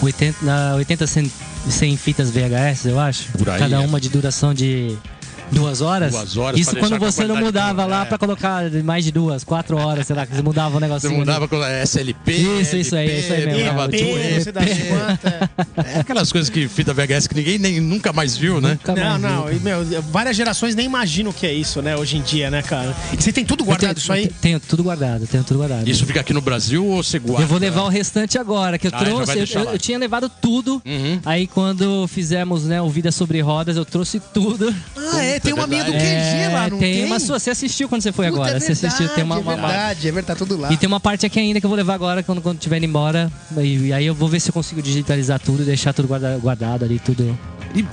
80, na 80 100, 100 fitas VHS, eu acho. Por aí, Cada é. uma de duração de duas horas. Duas horas, Isso quando você não mudava lá é. pra colocar mais de duas, quatro horas, sei lá, que você mudava o Você negocinho. mudava ali. com a SLP, Isso, isso aí, isso aí mesmo. mudava tudo. É aquelas coisas que fita VHS que ninguém nem, nunca mais viu, né? Nunca Não, mais não, vi. e, meu, várias gerações nem imaginam o que é isso, né, hoje em dia, né, cara? E você tem tudo guardado tenho, isso aí? Tenho tudo guardado, tenho tudo guardado. Isso fica aqui no Brasil ou você guarda? Eu vou levar o restante agora, que eu Ah, trouxe. Eu, eu- eu tinha levado tudo. Uhum. Aí quando fizemos, né, o Vida sobre Rodas, eu trouxe tudo. Ah, é, tem uma minha do QG É, lá, não tem? tem uma sua. Você assistiu quando você foi Puta, agora? é você assistiu, tem uma, verdade, uma- É verdade, é verdade, tá tudo lá. E tem uma parte aqui ainda que eu vou levar agora quando, quando tiver indo embora. E, e aí eu vou ver se eu consigo digitalizar tudo e deixar tudo guarda- guardado ali, tudo. E,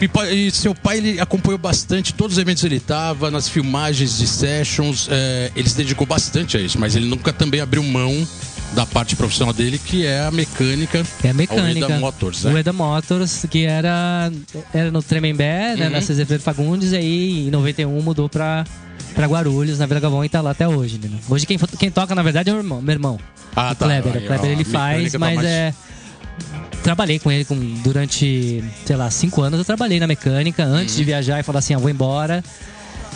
e seu pai ele acompanhou bastante todos os eventos que ele estava, nas filmagens de sessions, é, ele se dedicou bastante a isso, mas ele nunca também abriu mão da parte profissional dele, que é a mecânica. É a mecânica. Ueda Motors, O né? Eda Motors, que era, era no Tremembé, né, Uhum. na CZ Feira Fagundes, e aí em 91 mudou pra, pra Guarulhos, na Vila Gavão, e tá lá até hoje. Né? Hoje quem, quem toca, na verdade, é o meu irmão. Meu irmão Ah, o tá. Kleber. Aí, o Kleber ó, ele faz, tá mas mais- é. Trabalhei com ele com, durante, sei lá, cinco anos. Eu trabalhei na mecânica antes Uhum. de viajar e falar assim: ah, vou embora.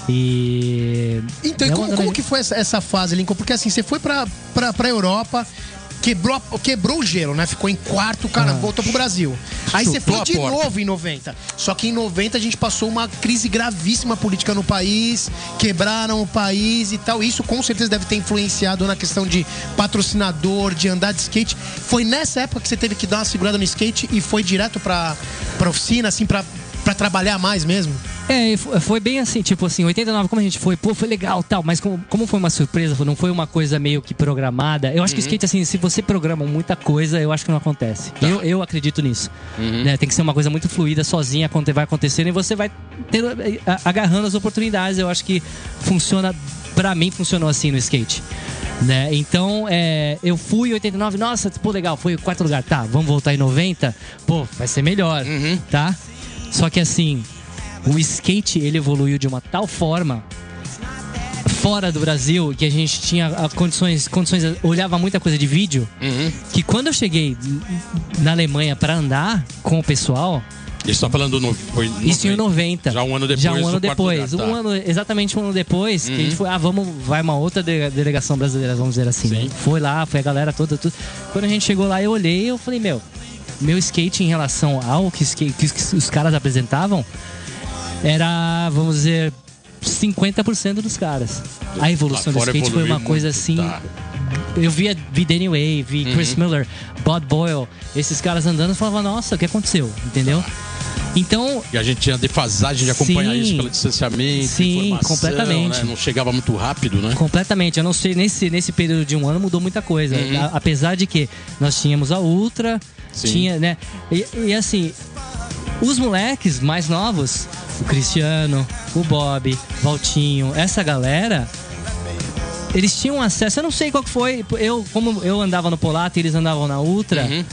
E. Então, e como, como que foi essa, essa fase, Lincoln? Porque assim, você foi pra, pra, pra Europa, quebrou, quebrou o gelo, né? Ficou em quarto, cara, Ah. voltou pro Brasil. Aí você foi de porta. novo em 90. Só que em 90 a gente passou uma crise gravíssima política no país, quebraram o país e tal. Isso com certeza deve ter influenciado na questão de patrocinador, de andar de skate. Foi nessa época que você teve que dar uma segurada no skate e foi direto pra, pra oficina, assim, pra, pra trabalhar mais mesmo? É, fo- foi bem assim, tipo assim, 89, como a gente foi, pô, foi legal tal, mas como, como foi uma surpresa, não foi uma coisa meio que programada. Eu acho que Uhum. skate, assim, se você programa muita coisa, eu acho que não acontece. Tá. Eu, eu acredito nisso. Uhum. Né, Tem que ser uma coisa muito fluida, sozinha, quando vai acontecendo, e você vai ter, a- agarrando as oportunidades. Eu acho que funciona, pra mim, funcionou assim no skate. Né? Então, é, eu fui em 89, nossa, pô, legal, foi o quarto lugar, tá, vamos voltar em 90, pô, vai ser melhor, Uhum. tá? Só que assim, o skate ele evoluiu de uma tal forma fora do Brasil que a gente tinha ah, condições, condições olhava muita coisa de vídeo Uhum. que quando eu cheguei na Alemanha pra andar com o pessoal Ele está falando no. Foi isso em 90 Já um ano depois. já um ano depois lugar, um tá. ano exatamente um ano depois que a Uhum. gente foi ah vamos vai uma outra de- delegação brasileira vamos dizer assim Sim. né? foi lá foi a galera toda tudo. quando a gente chegou lá eu olhei eu falei meu meu skate em relação ao que, que os caras apresentavam era vamos dizer 50% dos caras a evolução do skate foi uma coisa assim tá. eu via vi Danny Way, vi Uhum. Chris Miller, Bob Boyle, esses caras andando, eu falava, nossa, o que aconteceu? Entendeu? Então, E a gente tinha defasagem de acompanhar Sim. isso pelo distanciamento, Sim, completamente. né? Não chegava muito rápido, né? Completamente. Eu não sei, nesse, nesse período de um ano mudou muita coisa. A- apesar de que nós tínhamos a Ultra, Sim. tinha, né? E, e assim, os moleques mais novos, o Cristiano, o Bob, Valtinho, essa galera. Eles tinham acesso, eu não sei qual que foi. Eu, como eu andava no Polato e eles andavam na Ultra, Uhum.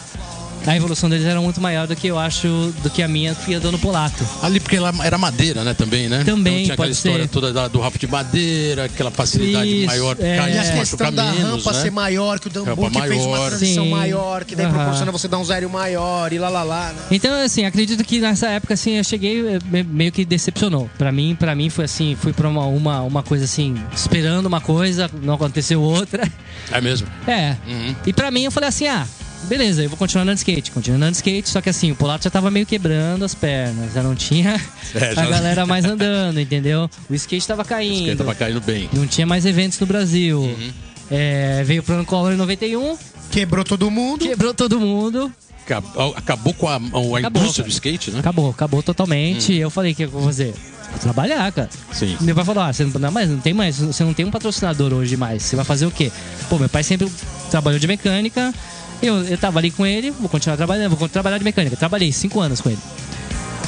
A evolução deles era muito maior do que eu acho, do que a minha que andou no Polato. Ali porque ela era madeira, né, também, né? Também, então, tinha aquela pode história ser. toda da- do rafo de madeira, aquela facilidade Isso, maior, é. cair, E a questão da menos, rampa né? ser maior, que o Dambu que fez uma maior. transição Sim. maior, que daí proporciona você dar um zero maior e lá lá lá. Né? Então, assim, acredito que nessa época, assim, eu cheguei, eh, me- meio que decepcionou. Pra mim, para mim foi assim, fui pra uma, uma, uma coisa assim, esperando uma coisa, não aconteceu outra. É mesmo. É. Uhum. E pra mim, eu falei assim, ah, beleza, eu vou continuar andando de skate. Continuo andando de skate, só que assim, o Polato já tava meio quebrando as pernas, já não tinha É, (laughs) já- a galera mais andando, entendeu? O skate tava caindo. Porque tava caindo bem. Não tinha mais eventos no Brasil. Uhum. É, veio pro ano Collor em 91, Quebrou todo mundo. quebrou todo mundo. Acabou, acabou com a, a Acabou, indústria cara. do skate, né? Acabou, acabou totalmente. Uhum. Eu falei, o que eu vou fazer? Vou trabalhar, cara. Sim. Meu pai falou: ah, você não, não, mas não tem mais, você não tem um patrocinador hoje mais. Você vai fazer o quê? Pô, meu pai sempre trabalhou de mecânica. Eu, eu tava ali com ele, vou continuar trabalhando, vou trabalhar de mecânica. Trabalhei cinco anos com ele.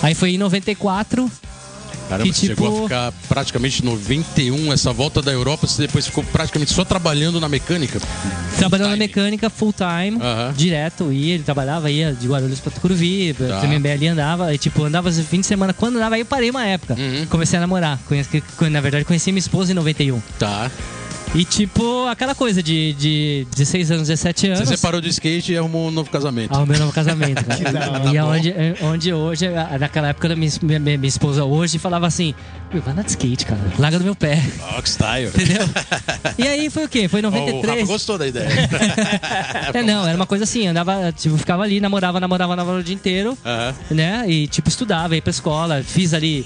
Aí foi em 94, Caramba, Que você chegou tipo- a ficar praticamente 91, essa volta da Europa, você depois ficou praticamente só trabalhando na mecânica. trabalhando na mecânica full time, Aham. direto, ia, ele trabalhava, ia de Guarulhos pra Tucuruvi, Tá. Tremembé ali andava, e tipo, andava fim de semana. Quando andava, aí eu parei uma época. Uhum. Comecei a namorar. Conheci, na verdade, conheci minha esposa em 91. Tá. E tipo, aquela coisa de, de 16 anos, 17 anos. Você separou do skate e arrumou um novo casamento. Ao meu novo casamento, (laughs) cara. hora. e aonde, onde hoje, naquela época, minha, minha, minha esposa hoje falava assim: Meu, vai andar de skate, cara. Larga do meu pé. Que style. Entendeu? E aí foi o quê? Foi em Oh, o Rafa 93. gostou da ideia. (laughs) é, não, era uma coisa assim, andava, tipo, ficava ali, namorava, namorava, namorava o dia inteiro, Aham. né? E tipo, estudava, ia pra escola, fiz ali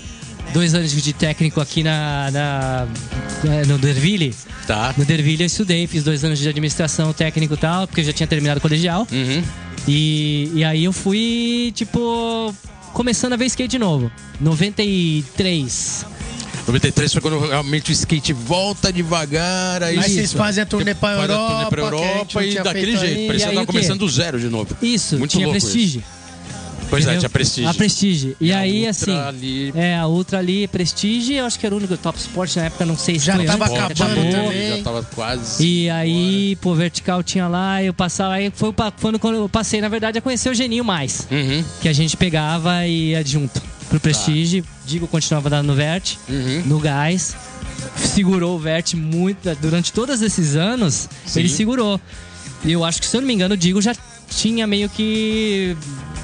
dois anos de técnico aqui na, na eh, no Derville. Tá. No Derville eu estudei, fiz dois anos de administração técnico e tal, porque eu já tinha terminado o colegial. Uhum. E, e aí eu fui, tipo, começando a ver skate de novo. 93. 93 foi quando realmente o skate volta devagar. Aí, Aí vocês fazem a turnê pra Faz a turnê Europa, pra Europa e daquele jeito. Parecia que tava começando do zero de novo. Isso, Muito tinha louco Prestige. Pois é, entendeu? tinha Prestige. A Prestige. E, E a aí, Ultra assim. ali- É, a Ultra ali, Prestige, eu acho que era o único Top Sport na época, não sei se Já foi tava antes, acabando acabou. também. Já tava quase. E aí, pô, vertical tinha lá, eu passava, aí foi, o pa- foi quando eu passei, na verdade, a conhecer o Geninho mais. Uhum. Que a gente pegava e ia junto pro Prestige. Digo, continuava dando no Vert, Tá. Uhum. no gás. Segurou o Vert muito, durante todos esses anos, Sim. ele segurou. E eu acho que, se eu não me engano, o Digo já tinha meio que.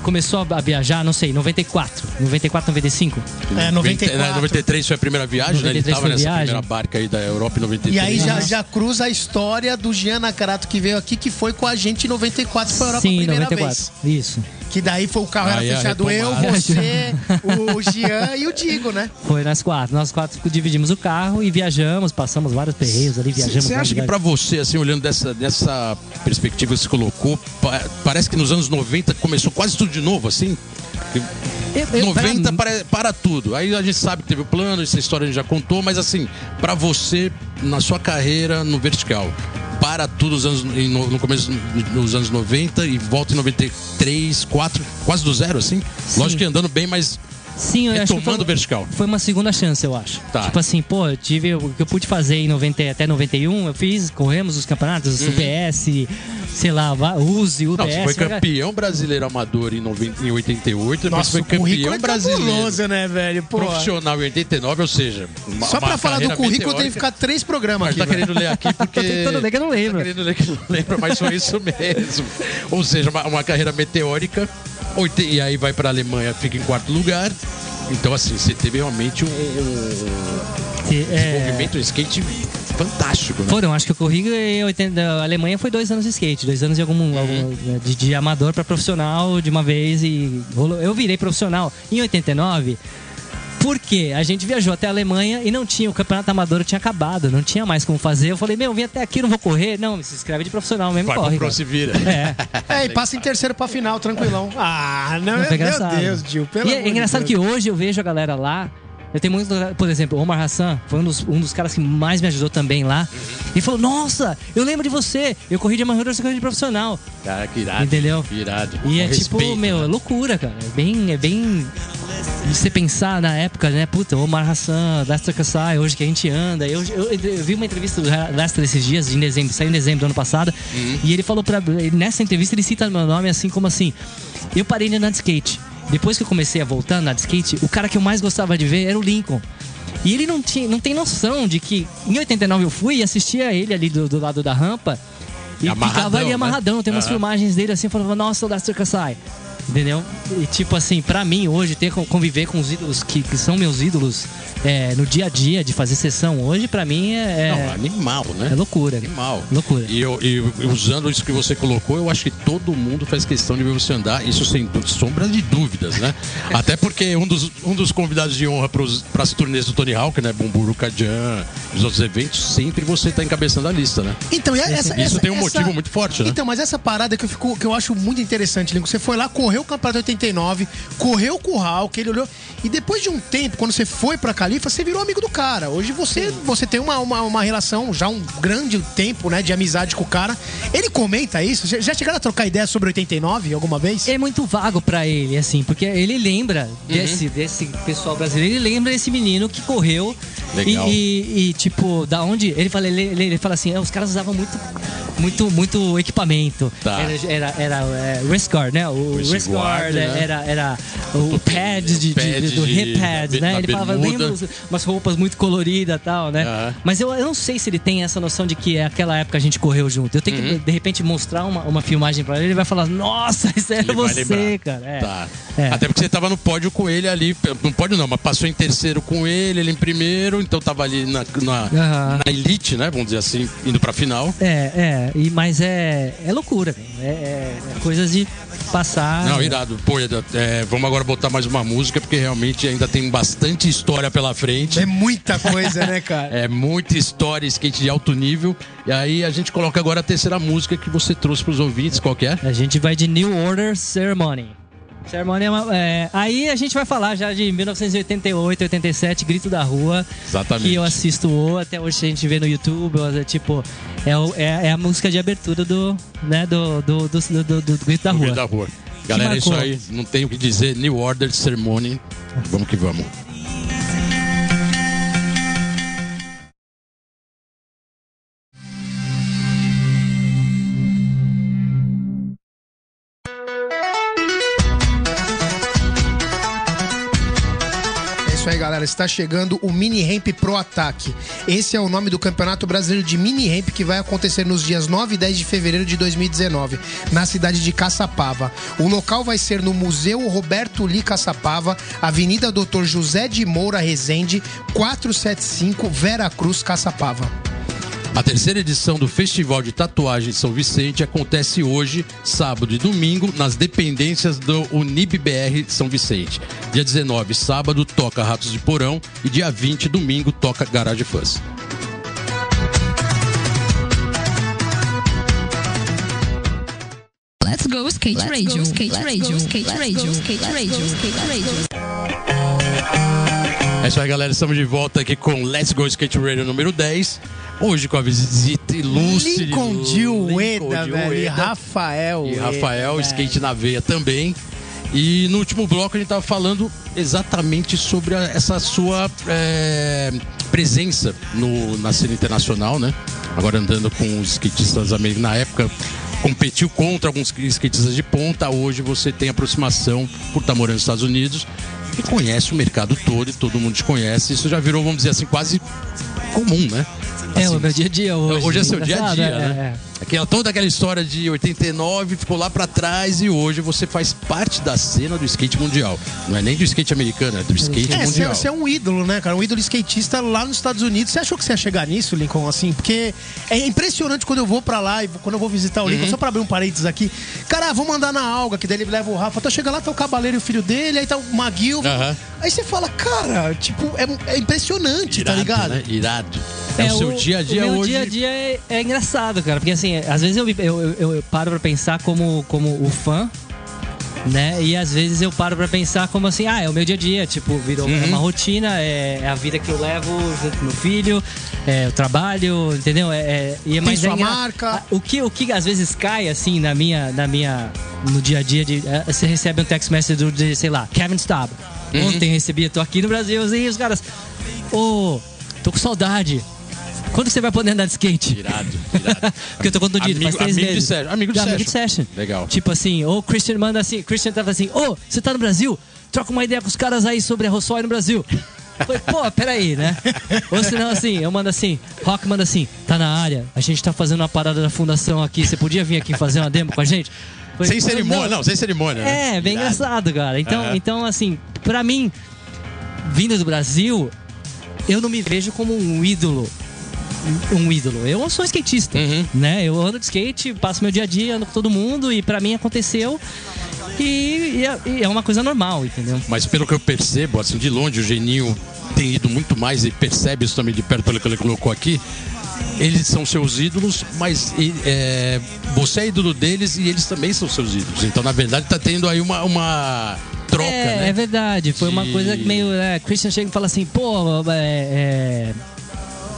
Começou a a viajar, não sei, 94, 94, 95. É, 94. né, 93 foi a primeira viagem, né? Ele 93 tava foi nessa viagem. primeira barca aí da Europa em 93. E aí já, já cruza a história do Jean Nakarato que veio aqui, que foi com a gente em 94 pra Europa a Sim, primeira 94. vez. Isso. Que daí foi o carro Aí era fechado eu, você, (laughs) o Jean e o Digo, né? Foi nós quatro. Nós quatro dividimos o carro e viajamos, passamos vários perreios ali, viajamos. Você acha que pra você, assim, olhando dessa, dessa perspectiva que você colocou, pa- parece que nos anos 90 começou quase tudo de novo, assim? Eu- eu- 90 pra- para, para tudo. Aí a gente sabe que teve o plano, essa história a gente já contou, mas assim, pra você, na sua carreira no vertical, para tudo os anos, no, no começo dos anos 90 e volta em 93, 4, quase do zero, assim? Lógico que andando bem, mas Sim, eu acho que foi, vertical. foi uma segunda chance, eu acho. Tá. Tipo assim, pô, eu tive o que eu pude fazer em 90 até 91, eu fiz, corremos os campeonatos, UPS, sei lá, va- USE, UPS. Uhum. Não, você foi campeão brasileiro amador em, 90, em 88, depois Nossa, foi o currículo campeão é brasileiro né, velho? Pô, profissional em 89, ou seja, uma, só pra uma falar do carreira currículo tem que meteórica. ficar três programas Mas aqui. tá velho. querendo ler aqui (laughs) porque. Tô tentando ler que eu não lembro. Tá querendo ler que eu não lembro, mas foi isso mesmo. Ou seja, uma, uma carreira meteórica. E aí vai pra Alemanha, fica em quarto lugar. Então, assim, você teve realmente um, um Que, é, desenvolvimento de skate fantástico, né? Foram, acho que eu corri em 80. A Alemanha foi dois anos de skate, dois anos de algum. Uhum. algum- de, de amador pra profissional de uma vez e rolou. Eu virei profissional em 89. Porque a gente viajou até a Alemanha e não tinha, o campeonato amador tinha acabado, não tinha mais como fazer. Eu falei, meu, vim até aqui, não vou correr. Não, se inscreve de profissional mesmo, Vai corre. pro se vira. É. É, e passa em terceiro pra final, tranquilão. Ah, não, Foi meu engraçado. Deus, Gil, pelo E é amor de engraçado Deus. que hoje eu vejo a galera lá. Eu tenho muitos, por exemplo, o Omar Hassan foi um dos, um dos caras que mais me ajudou também lá. E falou: Nossa, eu lembro de você. Eu corri de amador, você corri de profissional. Cara, que irado. Entendeu? Que irado. E é Com tipo, respeito, meu, né? é loucura, cara. É bem. É bem. Você pensar na época, né? Puta, Omar Hassan, Lester Kassai, hoje que a gente anda. Eu, eu- eu vi uma entrevista do Lester esses dias, em dezembro, saiu em dezembro do ano passado. Uhum. E ele falou pra. Nessa entrevista, ele cita meu nome assim como assim. Eu parei de andar de skate. Depois que eu comecei a voltar a andar de skate, o cara que eu mais gostava de ver era o Lincoln. E ele não, tinha, não tem noção de que em 89 eu fui e assistia ele ali do, do lado da rampa. E Amarradão, ficava ali né? amarradão. Tem umas Aham. filmagens dele assim, falava, nossa, o Lester Kassai. Entendeu? E tipo assim, pra mim hoje, ter que conviver com os ídolos que, que são meus ídolos é, no dia a dia, de fazer sessão hoje, pra mim é, Não, é, animal, né? é loucura. Animal. Loucura. E, eu, e usando isso que você colocou, eu acho que todo mundo faz questão de ver você andar, isso sem sombra de dúvidas, né? (laughs) Até porque um dos, um dos convidados de honra para as turnês do Tony Hawk, né? Bumburu Kajan, os outros eventos, sempre você tá encabeçando a lista, né? Então, e essa, Isso essa- tem um essa- motivo muito forte, né? Então, mas essa parada que eu, fico, que eu acho muito interessante, Lincoln. Você foi lá, correu o campeonato 89, correu o curral, que ele olhou. E depois de um tempo, quando você foi pra Califa, você virou amigo do cara. Hoje você, você tem uma, uma, uma relação, já um grande tempo, né, de amizade com o cara. Ele comenta isso? Já- chegaram a trocar ideia sobre 89 alguma vez? É muito vago pra ele, assim, porque ele lembra Uhum. desse, desse pessoal brasileiro, ele lembra esse menino que correu. Legal. E, e- e, tipo, da onde. Ele fala, ele, ele- ele fala assim: "É, os caras usavam muito, muito, muito equipamento. Tá. Era, era, era é, wrist guard, né? O wrist guard, né? era, era o pad, de, pad do de- pads, na né? Ele falava, uns- umas roupas muito coloridas e tal, né? Aham. Mas eu, eu não sei se ele tem essa noção de que é aquela época a gente correu junto. Eu tenho Uhum. que, de repente, mostrar uma, uma filmagem pra ele, ele vai falar, nossa, (laughs) isso era Ele você, cara. É. Tá. É. Até porque você tava no pódio com ele ali. No pódio não, mas passou em terceiro com ele, ele em primeiro, então tava ali na, na, Aham. na elite, né? Vamos dizer assim, indo pra final. É, é, e, mas é, é loucura, é, é, é coisas de passar. Não, irado. Pô, é, vamos agora botar mais uma música, porque realmente ainda tem bastante história pela frente. É muita coisa, né, cara? (laughs) É muita história, skate de alto nível. E aí a gente coloca agora a terceira música que você trouxe pros ouvintes, qual que é? A gente vai de New Order Ceremony. Ceremony é, é, Aí a gente vai falar já de 1988, 87, Grito da Rua. Exatamente. Que eu assisto até hoje a gente vê no YouTube. é, Tipo, é, é, é a música de abertura do, né, do, do, do, do- do- do Grito da Rua. meio da rua. Galera, é isso aí. Não tenho o que dizer. New Order Ceremony. Vamos que vamos. Galera. Está chegando o Mini Ramp Pro Ataque. Esse é o nome do Campeonato Brasileiro de Mini Ramp que vai acontecer nos dias 9 e 10 de fevereiro de 2019, na cidade de Caçapava. O local vai ser no Museu Roberto Li Caçapava, Avenida Doutor José de Moura Rezende, 475, Vera Cruz, Caçapava. A terceira edição do Festival de Tatuagem São Vicente acontece hoje, sábado e domingo, nas dependências do UnibBR São Vicente. Dia 19, sábado, toca Ratos de Porão e dia 20, domingo, toca Garage Fãs. Let's go skate radio, skate radio, skate radio, skate radio, skate radio. É isso aí, galera. Estamos de volta aqui com Let's Go Skate Radio número 10. Hoje com a visita ilustre. Lincoln Lincoln Ueda, velho. E Ueda. Rafael. E Ueda, Rafael, velho. skate na veia também. E no último bloco a gente estava falando exatamente sobre a- essa sua é, presença no, na cena internacional, né? Agora andando com os skatistas americanos. Na época competiu contra alguns skatistas de ponta. Hoje você tem aproximação por estar morando nos Estados Unidos e conhece o mercado todo e todo mundo te conhece. Isso já virou, vamos dizer assim, quase comum, né? É Assim, o meu dia a dia hoje. Hoje é seu dia a dia, é, né? Aquela, toda aquela história de 89 ficou lá pra trás e hoje você faz parte da cena do skate mundial. Não é nem do skate americano, é do skate É, mundial. você é um ídolo, né, cara? Um ídolo skatista lá nos Estados Unidos. Você achou que você ia chegar nisso, Lincoln, assim? Porque é impressionante quando eu vou pra lá e quando eu vou visitar o Lincoln, só pra abrir um parênteses aqui. Cara, ah, vamos andar na alga, que daí ele leva o Rafa. Tá chega lá, tá o Cabaleiro e o filho dele, aí tá o Maguil, Aham. Aí você fala, cara, tipo, é, é impressionante, tá Irado, ligado? né? Irado. É, o seu dia a dia o meu hoje. dia a dia é, é engraçado, cara. Porque assim, às vezes eu, eu, eu, eu paro pra pensar como, como o fã, né? E às vezes eu paro pra pensar como assim, ah, é o meu dia a dia. Tipo, virou Uhum. uma rotina, é, é a vida que eu levo junto com meu filho, é o trabalho, entendeu? É, é, e é mais sua é engra- marca. O que, o que às vezes cai assim na minha, na minha, no dia a dia de, é, você recebe um text message do, de, sei lá, Kevin Staub. Uhum. Ontem recebi, tô aqui no Brasil, e os caras, ô, tô com saudade. Quando você vai poder andar de skate? Irado, (laughs) irado. Porque eu tô contundido Amigo- faz três amigo de meses. session, amigo de Amigo session. de session. Legal. Tipo assim, ou o Christian manda assim, Christian tava assim, ô, você tá no Brasil? Troca uma ideia com os caras aí sobre a Rossói no Brasil. Falei, pô, peraí, né? Ou senão assim, eu mando assim, Rock manda assim, tá na área, a gente tá fazendo uma parada da fundação aqui, você podia vir aqui fazer uma demo com a gente? Falei, Sem cerimônia, não, sem cerimônia. né? é, bem Irado. engraçado, cara. Então, Aham. então, assim, pra mim, vindo do Brasil, eu não me vejo como um ídolo. Um ídolo. Eu sou skatista, Uhum. né? Eu ando de skate, passo meu dia a dia, ando com todo mundo e pra mim aconteceu. E, e é, e é uma coisa normal, entendeu? Mas pelo que eu percebo, assim, de longe, o Geninho tem ido muito mais e percebe isso também de perto pelo que ele colocou aqui. Eles são seus ídolos, mas e, é, você é ídolo deles e eles também são seus ídolos. Então, na verdade, tá tendo aí uma, uma troca, é, né? é verdade. Foi uma De- coisa que meio. É, Christian chega e fala assim, pô, é. é,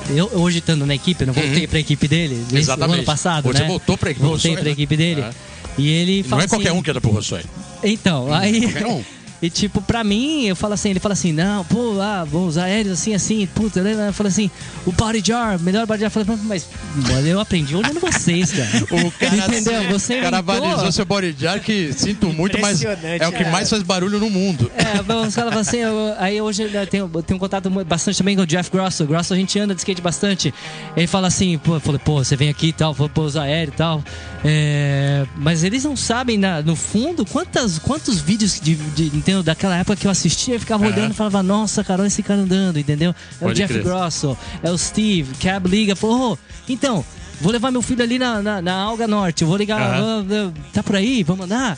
eu hoje estando na equipe, eu não voltei pra equipe dele esse- Uhum. Exatamente. ano passado, Você né? voltou pra equipe do Voltei Rossói, pra né? equipe dele. É. E ele Não fala é qualquer assim, um que anda pro Rossói. Então, aí. qualquer um. (laughs) E tipo, pra mim, eu falo assim, ele fala assim, não, pô, ah, vou usar aéreos assim, assim, puta, ele fala assim, o body jar, melhor body jar. Eu falei, mas mano, eu aprendi olhando vocês, cara. (laughs) O cara, Entendeu? Você o cara inventou. avalizou seu body jar que sinto muito, mas Impressionante, é o que mais faz barulho no mundo. É, os caras falam assim, eu- aí hoje eu tenho, eu tenho um contato bastante também com o Jeff Grosso. O Grosso a gente anda de skate bastante. Ele fala assim, pô, eu falei, pô, você vem aqui e tal, vou usar aéreo e tal. É, mas eles não sabem, na- no fundo, quantas, quantos vídeos de, de- daquela época que eu assistia, eu ficava olhando e falava, nossa, cara, olha esse cara andando, entendeu? É o Pode Jeff crer. Grosso, é o Steve, Cab liga, falou, ô, então, vou levar meu filho ali na, na, na Alga Norte, vou ligar, ah, ah, tá por aí, vamos andar?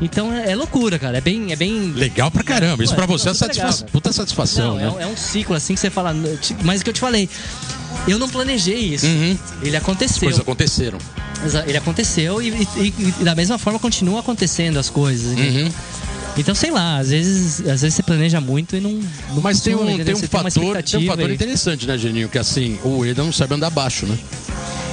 Então é, é loucura, cara, é bem... É bem Legal pra caramba. Isso Pô, pra você é satisfa legal, puta satisfação, não, é, né? um- é um ciclo assim que você fala. Mas o que eu te falei, eu não planejei isso. Uhum. Ele aconteceu. Coisas aconteceram. Ele aconteceu e, e- e da mesma forma continua acontecendo as coisas. entendeu? Uhum. Então, sei lá, às vezes, às vezes você planeja muito e não. não Mas tem um, tem um fator, tem um fator e- interessante, né, Geninho? Que assim, o Eda não sabe andar baixo, né?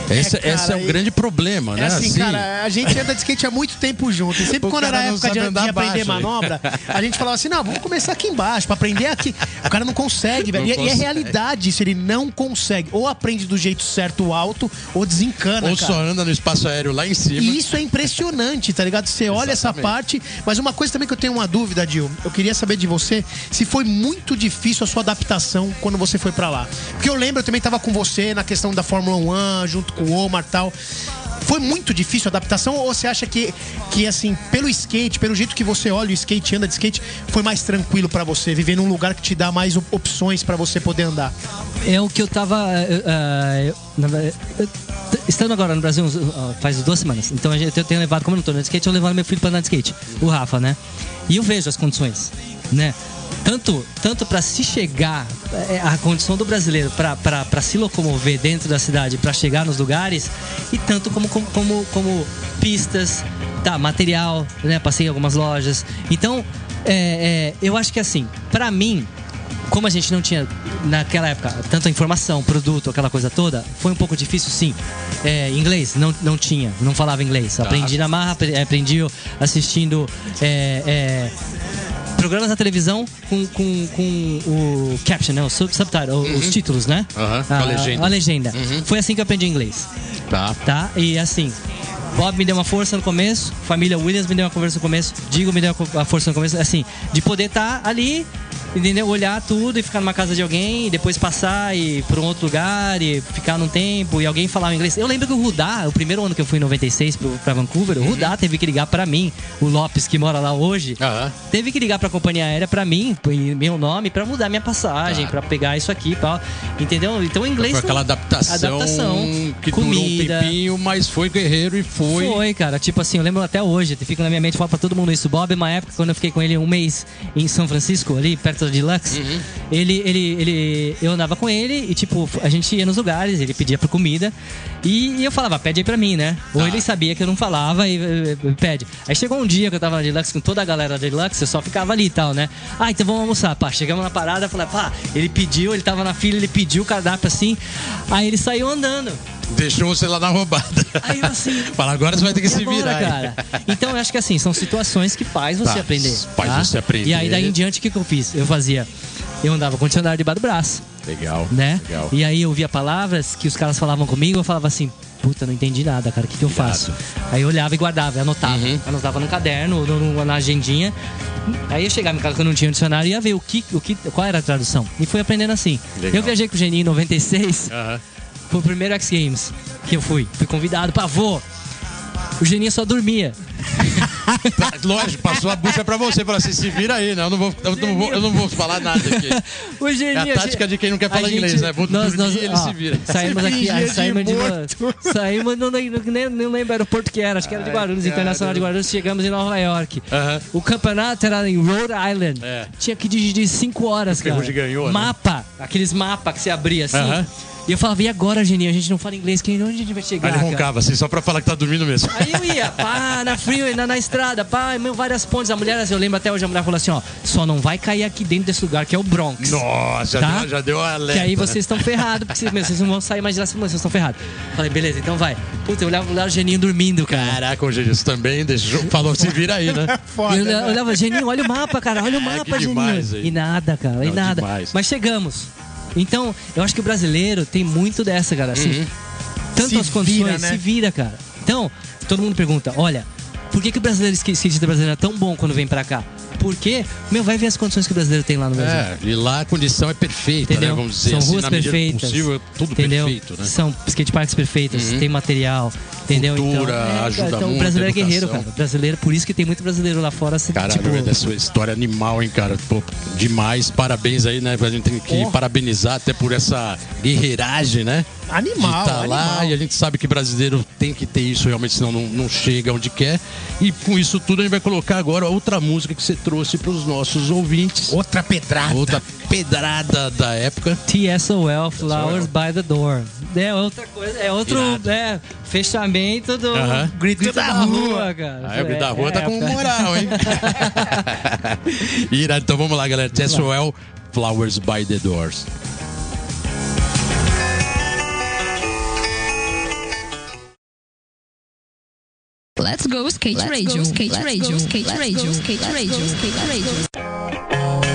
Esse, cara, esse é o e- grande problema, É né? assim, cara, a gente (laughs) anda de skate há muito tempo junto. E sempre O quando era época de, de aprender baixo, manobra, a gente falava assim: não, vamos começar aqui embaixo, pra aprender aqui. O cara não consegue, velho. Não E, é- e é consegue. realidade isso, ele não consegue. Ou aprende do jeito certo alto, ou desencana, Ou cara. só anda no espaço aéreo lá em cima. E isso é impressionante, tá ligado? Você olha essa parte, mas uma coisa também que eu tenho uma dúvida, Dil. Eu queria saber de você se foi muito difícil a sua adaptação quando você foi pra lá. Porque eu lembro, eu também tava com você na questão da Fórmula 1, junto com o Omar tal. Foi muito difícil a adaptação ou você acha que, que assim, pelo skate, pelo jeito que você olha o skate, anda de skate, foi mais tranquilo pra você, viver num lugar que te dá mais op- opções pra você poder andar? É o que eu tava. t- estando agora no Brasil ah, faz duas semanas. Então eu tenho levado, como eu não tô de skate, eu levando meu filho pra andar de skate, o Rafa, né? E eu vejo as condições, né? Tanto, tanto para se chegar, eh, a condição do brasileiro para se locomover dentro da cidade, para chegar nos lugares, e tanto como, como, como, como pistas, tá, material, né? Passei em algumas lojas. Então, é, é, eu acho que assim, para mim, como a gente não tinha naquela época tanta informação, produto, aquela coisa toda, foi um pouco difícil, sim. É, inglês não, não tinha, não falava inglês. Aprendi na marra, apre- aprendi assistindo é, é, programas na televisão com, com, com o caption, né? O sub, subtitle, os títulos, né? Uhum. A legenda. A legenda. Uhum. Foi assim que eu aprendi inglês Tá. tá? E assim, Bob me deu uma força no começo, família Williams me deu uma força no começo, Digo me deu uma força no começo, assim, de poder estar ali entendeu? Olhar tudo e ficar numa casa de alguém, e depois passar e ir pra um outro lugar e ficar num tempo e alguém falar inglês. Eu lembro que o Rudá, o primeiro ano que eu fui em 96 pro, pra Vancouver, o Rudá teve que ligar pra mim, o Lopes que mora lá hoje, Aham. teve que ligar pra companhia aérea pra mim, em meu nome, pra mudar minha passagem, Tá. pra pegar isso aqui e tal. Entendeu? Então o inglês. Foi aquela adaptação, adaptação, que comida. durou um tempinho, mas foi guerreiro e foi. Foi, cara. Tipo assim, eu lembro até hoje, fica na minha mente, falo pra todo mundo isso. Bob, uma época, quando eu fiquei com ele um mês em São Francisco, ali, perto de Lux, Uhum. ele, ele, ele. Eu andava com ele e, tipo, a gente ia nos lugares, ele pedia por comida. E, e eu falava, pede aí pra mim, né? Ou Tá. ele sabia que eu não falava e pede. Aí chegou um dia que eu tava na Deluxe com toda a galera da Deluxe, eu só ficava ali e tal, né? Ah, então vamos almoçar. Pá, chegamos na parada, falei, pá, ele pediu, ele tava na fila, ele pediu o cardápio assim. Aí ele saiu andando. Deixou você lá na roubada. Aí eu assim, (laughs) Fala, agora você vai ter que e se agora, virar. hein? cara? Então eu acho que assim, são situações que faz você Tá, aprender. faz tá? você aprender. E aí daí em diante o que, que eu fiz? Eu fazia. Eu andava com o dicionário debaixo do braço, Legal. né? Legal. E aí eu via palavras que os caras falavam comigo, eu falava assim, puta, não entendi nada, cara, o que, que eu faço? Aí eu olhava e guardava, anotava. Uhum. Anotava no caderno, no- na agendinha. Aí eu chegava em casa quando não tinha um dicionário e ia ver o que, o que, qual era a tradução. E fui aprendendo assim. Legal. Eu viajei com o Geninho em 96. Aham. Foi o primeiro X Games que eu fui. Fui convidado pra vô. O Geninho só dormia. (laughs) Tá, Lógico, passou a bucha pra você. Falou assim: se vira aí, né? Eu não vou, eu não vou, eu não vou falar nada aqui. (laughs) O Geninho, É a tática de quem não quer falar inglês, né? Vou dormir e ele se vira. Saímos Se (laughs) aqui, aí de saímos de, morto. saímos, não, nem, nem, lembro o aeroporto que era, acho que era de Guarulhos, cara. Internacional de Guarulhos, chegamos em Nova York. Aham. O campeonato era em Rhode Island. É. Tinha que dirigir 5 horas, O cara. Ganhou, né? Mapa, aqueles mapas que você abria assim. Aham. E eu falava, e agora, Geninho? A gente não fala inglês, que onde a gente vai chegar? Aí ele cara? roncava assim, só pra falar que tá dormindo mesmo. Aí eu ia, pá, na freeway, na, na estrada, pá, meu, várias pontes. A mulher, eu lembro até hoje, a mulher falou assim, ó, só não vai cair aqui dentro desse lugar, que é o Bronx. Nossa, já, Tá? deu, já deu a alerta. Que aí né? vocês estão ferrados, porque vocês, meu, vocês não vão sair mais de lá, vocês estão ferrados. Falei, beleza, então vai. Puta, eu olhava, olhava o Geninho dormindo, cara. Caraca, o Jesus também deixou, falou, se vira aí, né? (laughs) Foda, E eu né? olhava, olhava, Geninho, olha o mapa, cara, olha o É, mapa, que Geninho. E nada, cara, e Não, nada. demais. Mas chegamos. Então, eu acho que o brasileiro tem muito dessa, cara. Assim, Uhum. Tanto Se as condições, vira, né? se vira, cara. Então, todo mundo pergunta, olha, por que, que o brasileiro skatista brasileiro é tão bom quando vem pra cá? Porque, meu, vai ver as condições que o brasileiro tem lá no Brasil. É, e lá a condição é perfeita, Entendeu? né? Vamos dizer São assim, ruas perfeitas. possível, tudo entendeu? perfeito, né? São skateparks perfeitas, Uhum. tem material, entendeu? Cultura, então, ajuda então, muito, o brasileiro é guerreiro, cara. O brasileiro, por isso que tem muito brasileiro lá fora. assim, Caralho, tipo, velho, essa história animal, hein, cara? Pô, demais, parabéns aí, né? A gente tem que Oh. parabenizar até por essa guerreiragem, né? Animal, de tá lá animal. e a gente sabe que brasileiro tem que ter isso realmente, senão não, não chega onde quer. E com isso tudo a gente vai colocar agora outra música que você trouxe para os nossos ouvintes. Outra pedrada. Outra pedrada da época. TSOL, Flowers by the Door. É outra coisa, é outro é, fechamento do Aham. Grito da rua. cara. A Elbe da É, Rua tá é, com moral, hein? (laughs) Irado, então vamos lá, galera. TSOL, Flowers by the Doors. Let's go skate radio, skate radio, skate radio, skate radio, skate radio.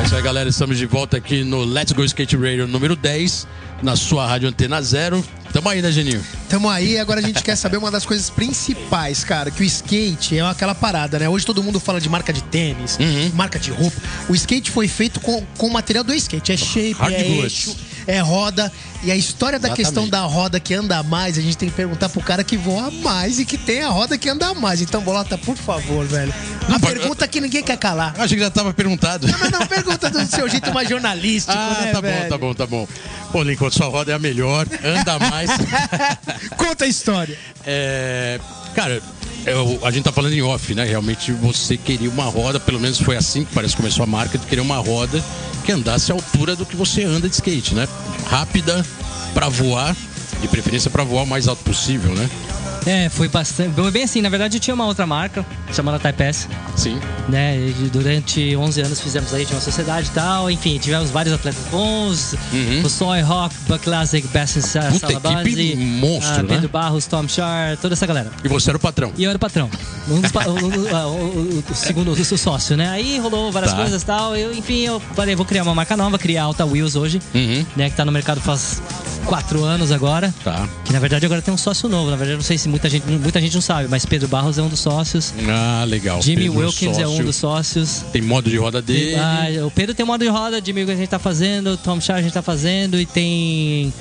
É isso aí, galera. Estamos de volta aqui no Let's Go Skate Radio número 10, na sua rádio Antena Zero. Tamo aí, né, Geninho? Tamo aí, agora a gente quer saber uma das coisas principais, cara, que o skate é aquela parada, né? Hoje todo mundo fala de marca de tênis, Uhum. marca de roupa. O skate foi feito com, com o material do skate. É shape, Hard é goods. eixo, é roda. E a história da Exatamente. questão da roda que anda mais, a gente tem que perguntar pro cara que voa mais e que tem a roda que anda mais. Então, Bolota, por favor, velho. Não, a pode- pergunta que ninguém quer calar. Eu achei que já tava perguntado. Mas não, pergunta do seu jeito mais jornalístico, Ah, né, tá velho? bom, tá bom, tá bom. Pô, Lincoln, sua roda é a melhor, anda mais. (laughs) Conta a história. É, cara, eu- a gente tá falando em off, né? Realmente você queria uma roda, pelo menos foi assim que parece que começou a marca, de querer uma roda que andasse à altura do que você anda de skate, né? Rápida, pra voar, de preferência pra voar o mais alto possível, né? É, foi bastante. Foi bem assim, na verdade eu tinha uma outra marca, chamada Type S, Sim. né? E durante 11 anos fizemos aí, tinha uma sociedade e tal. Enfim, tivemos vários atletas bons. Uhum. O Soy Rock, Buck Classic, Bassin Puta, equipe monstro, né? Pedro Barros, Tom Char, toda essa galera. E você era o patrão. E eu era o patrão. Um dos pa- (laughs) o, o- o- o- segundo o seu sócio, né? Aí rolou várias Tá. coisas e tal. Eu, enfim, eu falei, vou criar uma marca nova, criar a Alta Wheels hoje, Uhum. né? Que tá no mercado faz quatro anos agora. Tá. Que na verdade agora tem um sócio novo. Na verdade, eu não sei se muita gente, muita gente não sabe, mas Pedro Barros é um dos sócios. Ah, legal. Jimmy Pedro, Wilkins é um sócio. dos sócios. Tem modo de roda dele. Ah, o Pedro tem modo de roda, Jimmy Wilkins a gente tá fazendo, Tom Shaw a gente tá fazendo e tem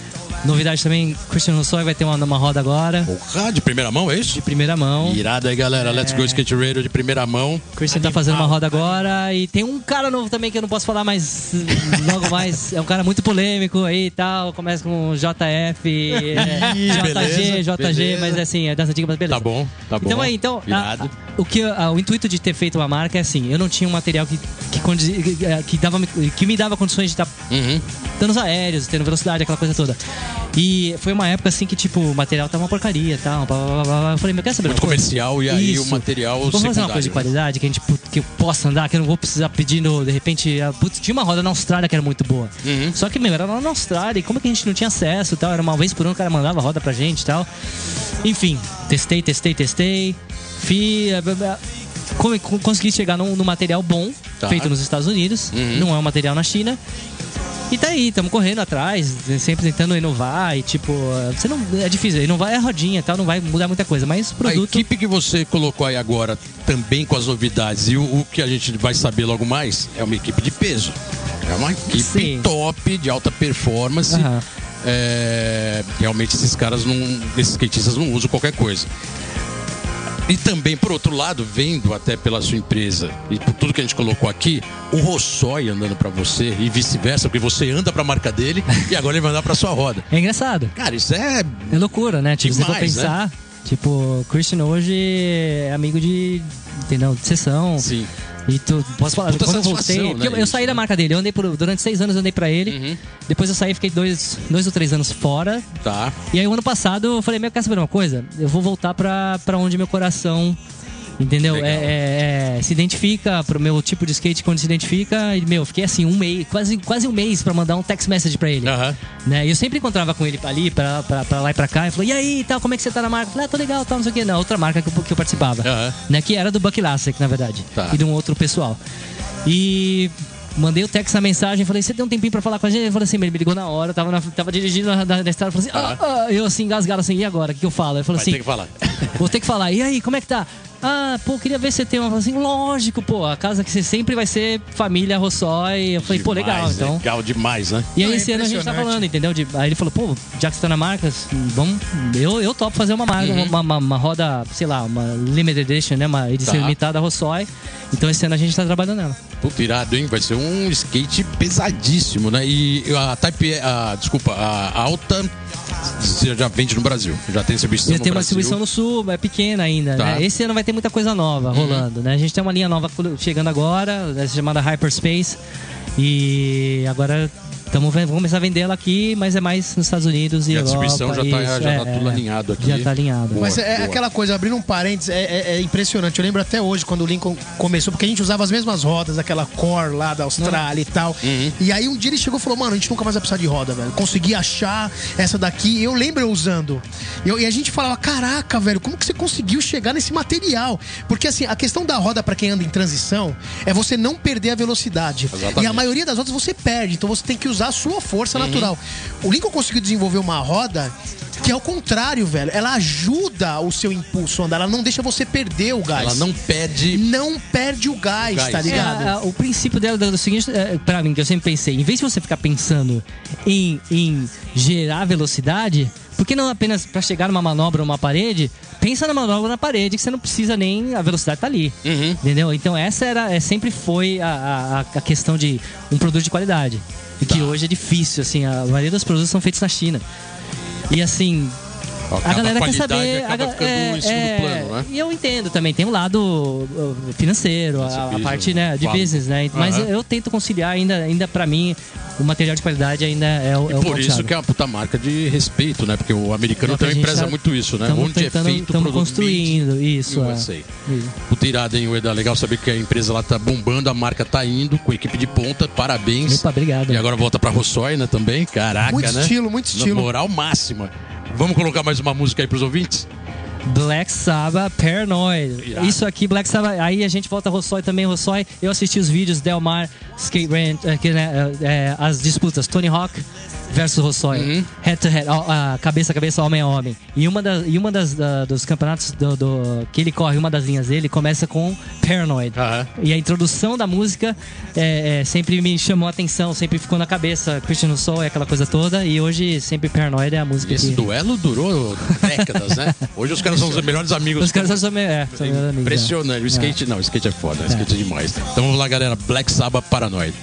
novidade também, Christian Rousseau vai ter uma, uma roda agora, Porra, de primeira mão, é isso? de primeira mão. Irado aí, galera. Let's É. Go Skate Radio de primeira mão. Christian tá fazendo uma roda agora e tem um cara novo também que eu não posso falar, mas (laughs) logo mais é um cara muito polêmico aí e tal. Começa com JF, é, Ih, JG, beleza, JG, beleza. mas assim, é dança antiga, mas beleza. Tá bom, tá bom. Então aí, então, a- a- o que a- o intuito de ter feito uma marca é assim, eu não tinha um material que que, condizi- que, que dava que me dava condições de estar Uhum. danos aéreos, tendo velocidade, aquela coisa toda. E foi uma época assim que tipo, o material tava uma porcaria, e tal, blá, blá, blá, blá. Eu falei, meu, quer saber Muito comercial e aí Isso. o material Vamos fazer uma coisa de qualidade que a gente que eu possa andar, que eu não vou precisar pedir no, de repente, a- putz, tinha uma roda na Austrália que era muito boa. Uhum. Só que, meu, era lá na Austrália, e como que a gente não tinha acesso e tal? Era uma vez por ano o cara mandava roda pra gente e tal. Enfim, testei, testei, testei. Fi, eh, blá, blá. Co- co- consegui chegar num, num material bom, Tá. feito nos Estados Unidos, Uhum. não é um material na China. E tá aí, estamos correndo atrás, sempre tentando inovar e tipo, você não é difícil, inovar é rodinha, e tal, não vai mudar muita coisa, mas o A produto equipe que você colocou aí agora, também com as novidades, e o, o que a gente vai saber logo mais, é uma equipe de peso. É uma equipe Sim. top, de alta performance. Aham. É, realmente esses caras não. Esses skatistas não usam qualquer coisa. E também, por outro lado, vendo até pela sua empresa e por tudo que a gente colocou aqui, o Rossói andando pra você e vice-versa, porque você anda pra marca dele (laughs) e agora ele vai andar pra sua roda. é engraçado. Cara, isso é. É loucura, né? Tipo, se você for Demais, pensar, tipo, o Christian hoje é amigo de, entendeu? De sessão. Sim. E tu, posso falar, Puta quando eu voltei, né, eu, eu saí da né? marca dele, eu andei por, durante seis anos, eu andei pra ele. Uhum. Depois eu saí, fiquei dois, dois ou três anos fora. Tá. E aí, o ano passado, eu falei, meu, quer saber uma coisa? Eu vou voltar pra, pra onde meu coração, entendeu? É, é- é, se identifica pro meu tipo de skate, quando se identifica. E, meu, fiquei assim, um mês, quase, quase um mês pra mandar um text message pra ele. Aham. Né? E eu sempre encontrava com ele ali, pra, pra, pra lá e pra cá, e falou, e aí, tal, como é que você tá na marca? Eu falei, ah, tô legal, tal, não sei o quê. Na outra marca que eu, que eu participava. Aham. Né? Que era do Buck Lassick, na verdade. Tá. E de um outro pessoal. E mandei o text na mensagem, falei, você tem um tempinho pra falar com a gente? Ele falou assim, ele me ligou na hora, eu tava, na- tava dirigindo na, na, na estrada, falou assim, ah, ah, eu assim, engasgado assim, e agora? O que, que eu falo? Ele falou Vai assim, ter que falar. (laughs) vou ter que falar, e aí, como é que tá? Ah, pô, queria ver se você tem uma. Eu falei assim, lógico, pô, a casa que você sempre vai ser família Rossói. Eu falei, pô, legal, Demais, então. Legal demais, né? E aí Não, é esse ano a gente tá falando, entendeu? De- aí ele falou, pô, já que você tá na marca, vamos. Eu, eu topo fazer uma marca, Uhum. uma, uma, uma roda, sei lá, uma limited edition, né? Uma edição Tá. limitada Rossói. Então esse ano a gente tá trabalhando nela. Puta, irado, hein? Vai ser um skate pesadíssimo, né? E a Type, a, desculpa, a Alta já vende no Brasil. Já tem distribuição no tem uma Brasil. distribuição no sul, é pequena ainda, Tá. Uhum. né? Esse ano vai ter muita coisa nova rolando, né? A gente tem uma linha nova chegando agora, chamada Hyperspace. E agora tamo, vendo- vamos começar a vender ela aqui, mas é mais nos Estados Unidos e, E a Europa. distribuição já tá- isso, já é, tá tudo é. alinhado aqui. Já tá alinhado. Boa. Mas é, é boa. aquela coisa, abrindo um parênteses, é, é- é impressionante. Eu lembro até hoje, quando o Lincoln começou, porque a gente usava as mesmas rodas, aquela Core lá da Austrália e tal. Uhum. E aí um dia ele chegou e falou, mano, a gente nunca mais vai precisar de roda, velho. Consegui achar essa daqui. Eu lembro eu usando. Eu- e a gente falava, caraca, velho, como que você conseguiu chegar nesse material? Porque assim, a questão da roda pra quem anda em transição é você não perder a velocidade. Exatamente. E a maioria das rodas você perde, então você tem que usar a sua força Uhum. natural. O Lincoln conseguiu desenvolver uma roda que é o contrário, velho. Ela ajuda o seu impulso a andar, ela não deixa você perder o gás. Ela não pede. Não perde o gás, Gás. tá É, ligado? É, a- o princípio dela é o seguinte, é, pra mim, que eu sempre pensei, em vez de você ficar pensando em, em gerar velocidade, por que não apenas pra chegar numa manobra ou uma parede, pensa na manobra na parede, que você não precisa nem. A velocidade tá ali. Uhum. Entendeu? Então essa era, é, sempre foi a, a, a questão de um produto de qualidade. E que Tá. hoje é difícil, assim, a maioria dos produtos são feitos na China. E assim, Acaba a galera quer saber. Acaba a ga- ficando é, segundo é, plano, né? E eu entendo também, tem um lado uh, financeiro, a, a business, parte né, de claro. business, né? Mas Aham. eu, tento conciliar ainda, ainda para mim, o material de qualidade ainda é o, é o Por isso ponto-chave. que é uma puta marca de respeito, né? Porque o americano É o também preza tá- muito isso, né? Onde tentando- é feito o produto construindo, isso, é. USA. Isso. Puta irado, hein, Ueda? Legal saber que a empresa lá tá bombando, a marca tá indo, com a equipe de ponta, parabéns. Opa, obrigado. E agora volta pra Rossói, né, também? Caraca, Muito né? estilo, muito estilo. Moral máxima. Vamos colocar mais uma música aí pros ouvintes? Black Sabbath Paranoid. Irado. Isso aqui, Black Sabbath. Aí a gente volta a Rossói também. Rossói, eu assisti os vídeos Delmar, Skate Ranch, é, é, as disputas Tony Hawk versus Rossói. Uhum. Head to head, ó, ah, cabeça a cabeça, homem a homem. E uma, das, e uma das, da- dos campeonatos do, do- que ele corre, uma das linhas dele, começa com Paranoid. Aham. E a introdução da música é, é, sempre me chamou a atenção, sempre ficou na cabeça. Christian é aquela coisa toda. E hoje sempre Paranoid é a música Esse que... duelo durou décadas, né? Hoje os caras são os melhores amigos. Os caras são, me- é, são amigos, é. Impressionante. O skate não, o skate é foda, o skate é demais. Então vamos lá, galera. Black Sabbath Paranoid.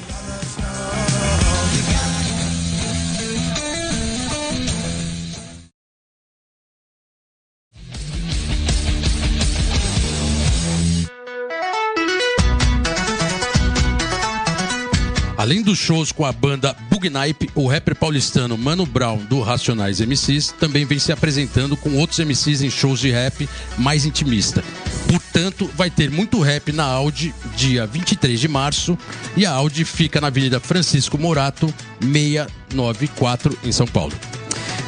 Além dos shows com a banda Bugnipe, o rapper paulistano Mano Brown, do Racionais MCs, também vem se apresentando com outros MCs em shows de rap mais intimista. Portanto, vai ter muito rap na Audi dia 23 de março e a Audi fica na Avenida Francisco Morato, 694, em São Paulo.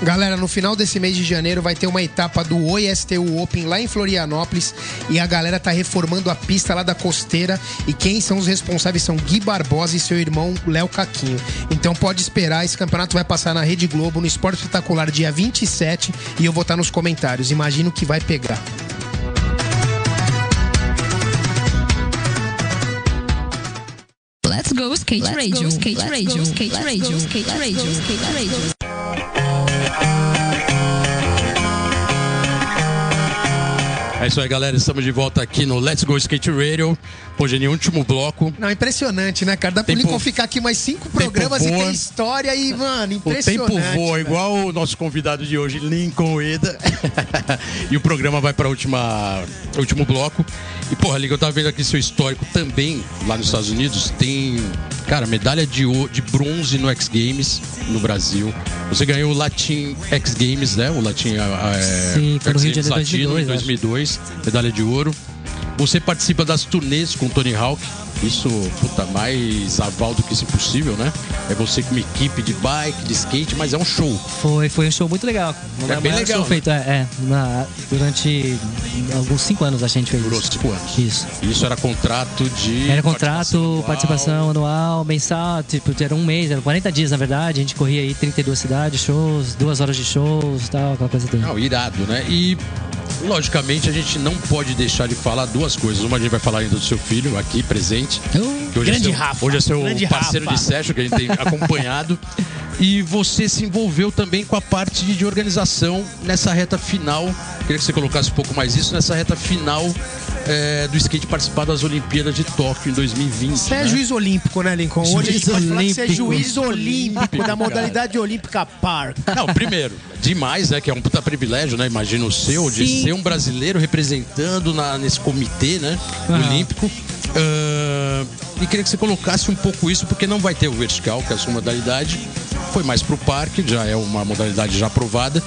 Galera, no final desse mês de janeiro vai ter uma etapa do Oi STU Open lá em Florianópolis e a galera tá reformando a pista lá da costeira e quem são os responsáveis são Gui Barbosa e seu irmão Léo Caquinho. Então pode esperar, esse campeonato vai passar na Rede Globo no Esporte Espetacular dia 27 e eu vou estar nos comentários. Imagino que vai pegar. Let's go skate radio, skate radio, skate radio, skate radio, skate radio. É isso aí, galera. Estamos de volta aqui no Let's Go Skate Radio. Hoje em último bloco. Não, impressionante, né, cara? Dá pro Tempo- Lincoln ficar aqui mais cinco programas e ter história e, mano, O impressionante. tempo voa, velho. igual o nosso convidado de hoje, Lincoln Eda. (laughs) e o programa vai para última último bloco. E, porra, Lincoln, eu tava vendo aqui seu histórico também, lá nos Estados Unidos. Tem, cara, medalha de, de bronze no X Games no Brasil. Você ganhou o Latin X Games, né? O Latin é, Sim, foi no X Rio de Games Janeiro Latino em 2002, 2002, medalha de ouro. Você participa das turnês com o Tony Hawk. Isso, puta, mais aval do que isso impossível, né? É você com uma equipe de bike, de skate, mas é um show. Foi, foi um show muito legal. É bem legal, né? feito, é, é, na- durante alguns cinco anos a gente fez Durou isso. cinco anos. Isso. Isso era contrato de. Era contrato, anual. participação anual, mensal, tipo, era um mês, era 40 dias na verdade, a gente corria aí 32 cidades, shows, duas horas de shows tal, aquela coisa toda. Não, irado, né? E. Logicamente, a gente não pode deixar de falar duas coisas. Uma, a gente vai falar ainda do seu filho aqui presente. Que hoje Grande é seu, Rafa, Hoje é seu grande parceiro Rafa. de session que a gente tem acompanhado. E você se envolveu também com a parte de, de organização nessa reta final. Queria que você colocasse um pouco mais isso nessa reta final é, do skate participar das Olimpíadas de Tóquio em 2020. Você é né? juiz olímpico, né, Lincoln? Hoje a gente Juiz pode falar que você é olímpico. juiz olímpico da modalidade olímpica Park. Não, primeiro, demais, né? Que é um puta privilégio, né? Imagina o seu, de Sim. ser um brasileiro representando na- nesse comitê, né? Olímpico. E queria que você colocasse um pouco isso, porque não vai ter o vertical, que é a sua modalidade. Foi mais pro parque, já é uma modalidade já aprovada.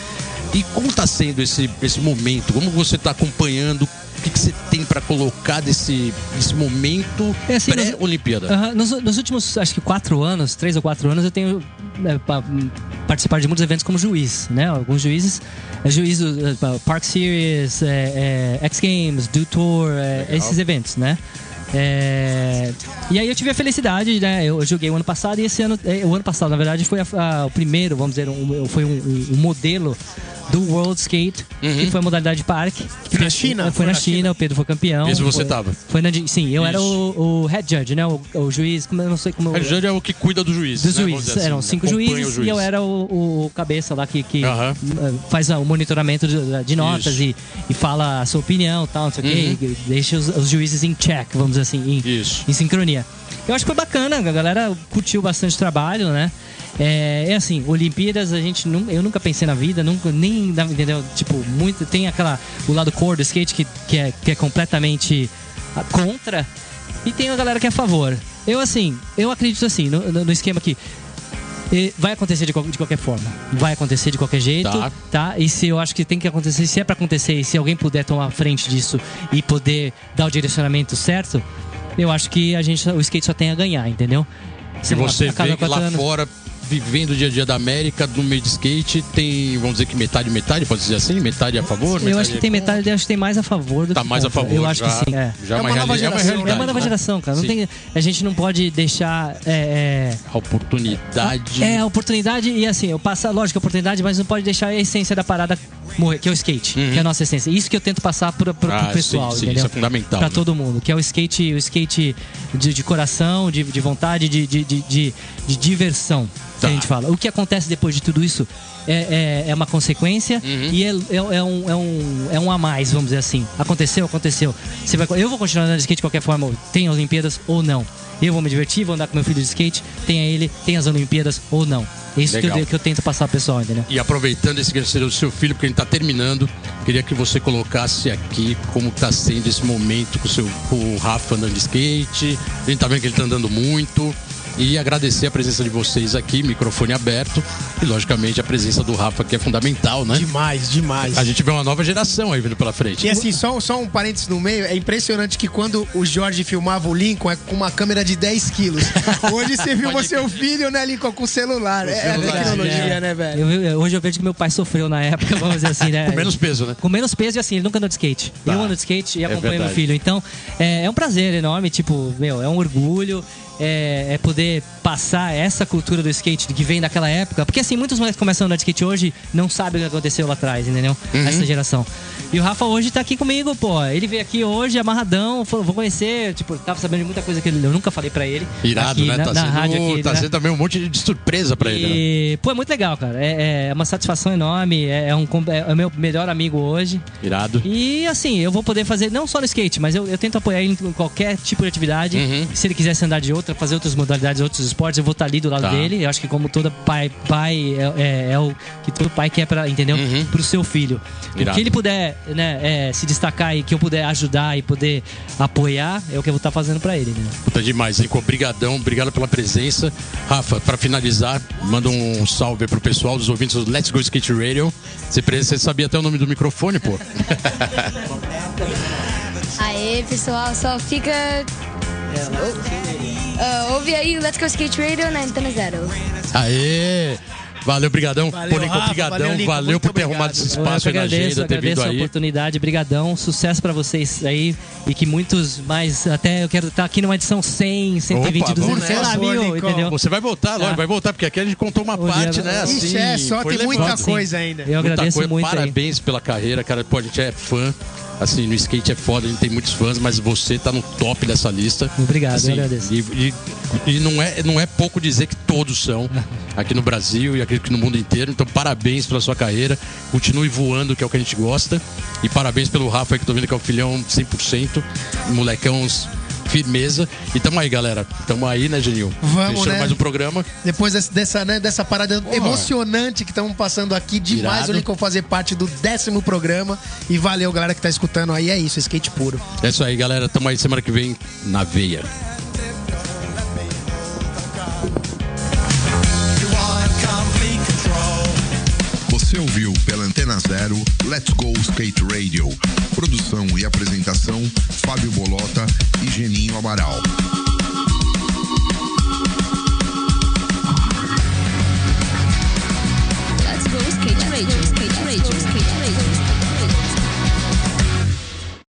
E como está sendo esse, esse momento? Como você está acompanhando? O que, que você tem para colocar desse, desse momento É assim, pré-Olimpíada? Nos, nos últimos, acho que quatro anos, três ou quatro anos, eu tenho é, pa- participado de muitos eventos como juiz, né? Alguns juízes, é, juiz do pa- Park Series, é, X Games, Do Tour, esses eventos, né? É, e aí eu tive a felicidade, né? Eu joguei o ano passado e esse ano, é, o ano passado, na verdade, foi a- a- o primeiro, vamos dizer, um- foi um, um- um modelo do World Skate, que foi a modalidade parque. Foi na China? Foi, Foi na na China, o Pedro foi campeão. Esse você foi, tava? Foi na, sim, eu era Isso. o, o head judge, né? O, o juiz, como eu não sei como. O judge é o que cuida dos juízes. dos né? Juízes. dizer Eram assim, cinco juízes juiz. e eu era o, o cabeça lá que, que eh, faz o monitoramento de, de notas Isso. Uhum. e, e fala a sua opinião tal, não sei o quê, e deixa os, os juízes em check, vamos dizer assim, em, Isso. em sincronia. Eu acho que foi bacana, a galera curtiu bastante o trabalho, né? É, é assim, Olimpíadas a gente nu- eu nunca pensei na vida, nunca nem entendeu? Tipo, muito tem aquela o lado core do skate que, que, é, que é completamente ah, contra e tem a galera que é a favor. Eu assim, eu acredito assim no, no- esquema que vai acontecer de, de qualquer forma, vai acontecer de qualquer jeito, Tá. tá? E se eu acho que tem que acontecer, se é pra acontecer, e se alguém puder tomar frente disso e poder dar o direcionamento certo, eu acho que a gente, o skate só tem a ganhar, entendeu? Se você vê que lá fora vivendo o dia a dia da América, no meio de skate, tem, vamos dizer que metade, metade, pode dizer assim? Metade a favor? Eu acho que tem é contra? metade, eu acho que tem mais a favor do Tá que mais a contra. favor. Eu acho já, que sim. É. Já É é uma, uma nova reali- é uma geração. É uma nova né? geração, cara. Tem, a gente não pode deixar. É, é, A oportunidade. É, a oportunidade e assim, eu passo, lógico, a oportunidade, mas não pode deixar a essência da parada morrer, que é o skate, que é a nossa essência. Isso que eu tento passar pro, pro, pro Uhum. Ah, pessoal, sim, sim, entendeu? isso é fundamental, Pra né? todo mundo, que é o skate, o skate de, de coração, de, de vontade, de, de, de, de- de diversão, Tá. a gente fala. O que acontece depois de tudo isso é, é, é uma consequência Uhum. e é, é, é um, é, um, é um a mais, vamos dizer assim. Aconteceu, aconteceu. Você vai, eu vou continuar andando de skate de qualquer forma, tem Olimpíadas ou não. Eu vou me divertir, vou andar com meu filho de skate, tenha ele, tem as Olimpíadas ou não. É isso que eu, que eu tento passar pro pessoal, entendeu? E aproveitando esse que seria o seu filho, porque ele está terminando, queria que você colocasse aqui como está sendo esse momento com o, seu, com o Rafa andando de skate. A gente tá vendo que ele está andando muito. E agradecer a presença de vocês aqui, microfone aberto. E, logicamente, a presença do Rafa, que é fundamental, né? Demais, demais. A gente vê uma nova geração aí vindo pela frente. E assim, só, só um parênteses no meio, é impressionante que quando o Jorge filmava o Lincoln é com uma câmera de 10 quilos. (laughs) Hoje você filma seu filho, né, Lincoln, com celular. É a celular, tecnologia, É. né, velho? Eu- eu- hoje eu vejo que meu pai sofreu na época, vamos dizer assim, né? (laughs) Com menos peso, né? Com menos peso e assim, ele nunca andou de skate. Tá. Eu ando de skate e É acompanho meu verdade. filho. Então, é, é um prazer enorme, tipo, meu, é um orgulho. É, é poder passar essa cultura do skate que vem daquela época. Porque assim, muitos moleques começam a andar de skate hoje não sabem o que aconteceu lá atrás, entendeu? Uhum. Essa geração. E o Rafa hoje tá aqui comigo, pô. Ele veio aqui hoje amarradão, falou, vou conhecer, tipo, tava sabendo de muita coisa que ele- eu nunca falei pra ele. Irado, aqui, né? Na, Tá, na sendo, rádio aqui. tá né? sendo também um monte de surpresa pra ele, né? E, pô, é muito legal, cara. É, é uma satisfação enorme. É, é um, é o meu melhor amigo hoje. Irado. E assim, eu vou poder fazer não só no skate, mas eu, eu tento apoiar ele em qualquer tipo de atividade. Uhum. Se ele quisesse andar de outra, fazer outras modalidades, outros esportes, eu vou estar ali do lado Tá. dele. Eu acho que como todo pai, pai é, é- é o que todo pai quer para, entendeu? Uhum. Pro seu filho. O Irado. que ele puder, né, é, se destacar e que eu puder ajudar e poder apoiar, é o que eu vou estar fazendo pra ele, né? Puta demais, Zico. Obrigadão, obrigado pela presença. Rafa, pra finalizar, manda um salve pro pessoal dos ouvintes do Let's Go Skate Radio. Você, você sabia até o nome do microfone, pô? (laughs) (laughs) Aê, pessoal, só fica. Ah, ouve aí o Let's Go Skate Radio na Antena Zero. Aê! Valeu, brigadão. Valeu, Pô, Lincoln, Rafa, brigadão. valeu, Valeu, por ter obrigado. arrumado esse Eu espaço que aí na agenda, ter vindo agradeço a aí. oportunidade, brigadão, sucesso pra vocês aí e que muitos mais, até eu quero estar aqui numa edição 100, 120, Opa, 200, vamos sei lá, mil, entendeu? Você vai voltar, lógico, Tá. vai voltar, porque aqui a gente contou uma O parte, dia- né? Assim, Ixi, é, só tem muita coisa ainda. Eu Muita agradeço coisa. muito aí. Parabéns pela carreira, cara. Pô, a gente é fã. Assim, no skate é foda, a gente tem muitos fãs, mas você tá no top dessa lista. Obrigado, Assim, eu agradeço. E, e- e não, é, não é pouco dizer que todos são (laughs) aqui no Brasil e acredito que no mundo inteiro. Então, parabéns pela sua carreira. Continue voando, que é o que a gente gosta. E parabéns pelo Rafa que tô vendo que é o filhão 100%. Molecão firmeza. E tamo aí, galera. Tamo aí, né, Genil? Vamos, Fechando né? mais um programa. Depois dessa, né, dessa parada emocionante que estamos passando aqui, demais Irado. o Lincoln fazer parte do décimo programa. E valeu, galera que tá escutando aí. É isso, skate puro. É isso aí, galera. Tamo aí semana que vem na veia. Você ouviu pela Antena Zero, Let's Go Skate Radio. Produção e apresentação: Fábio Bolota e Geninho Amaral. Let's Go Skate Radio, Skate Radio, Skate Radio.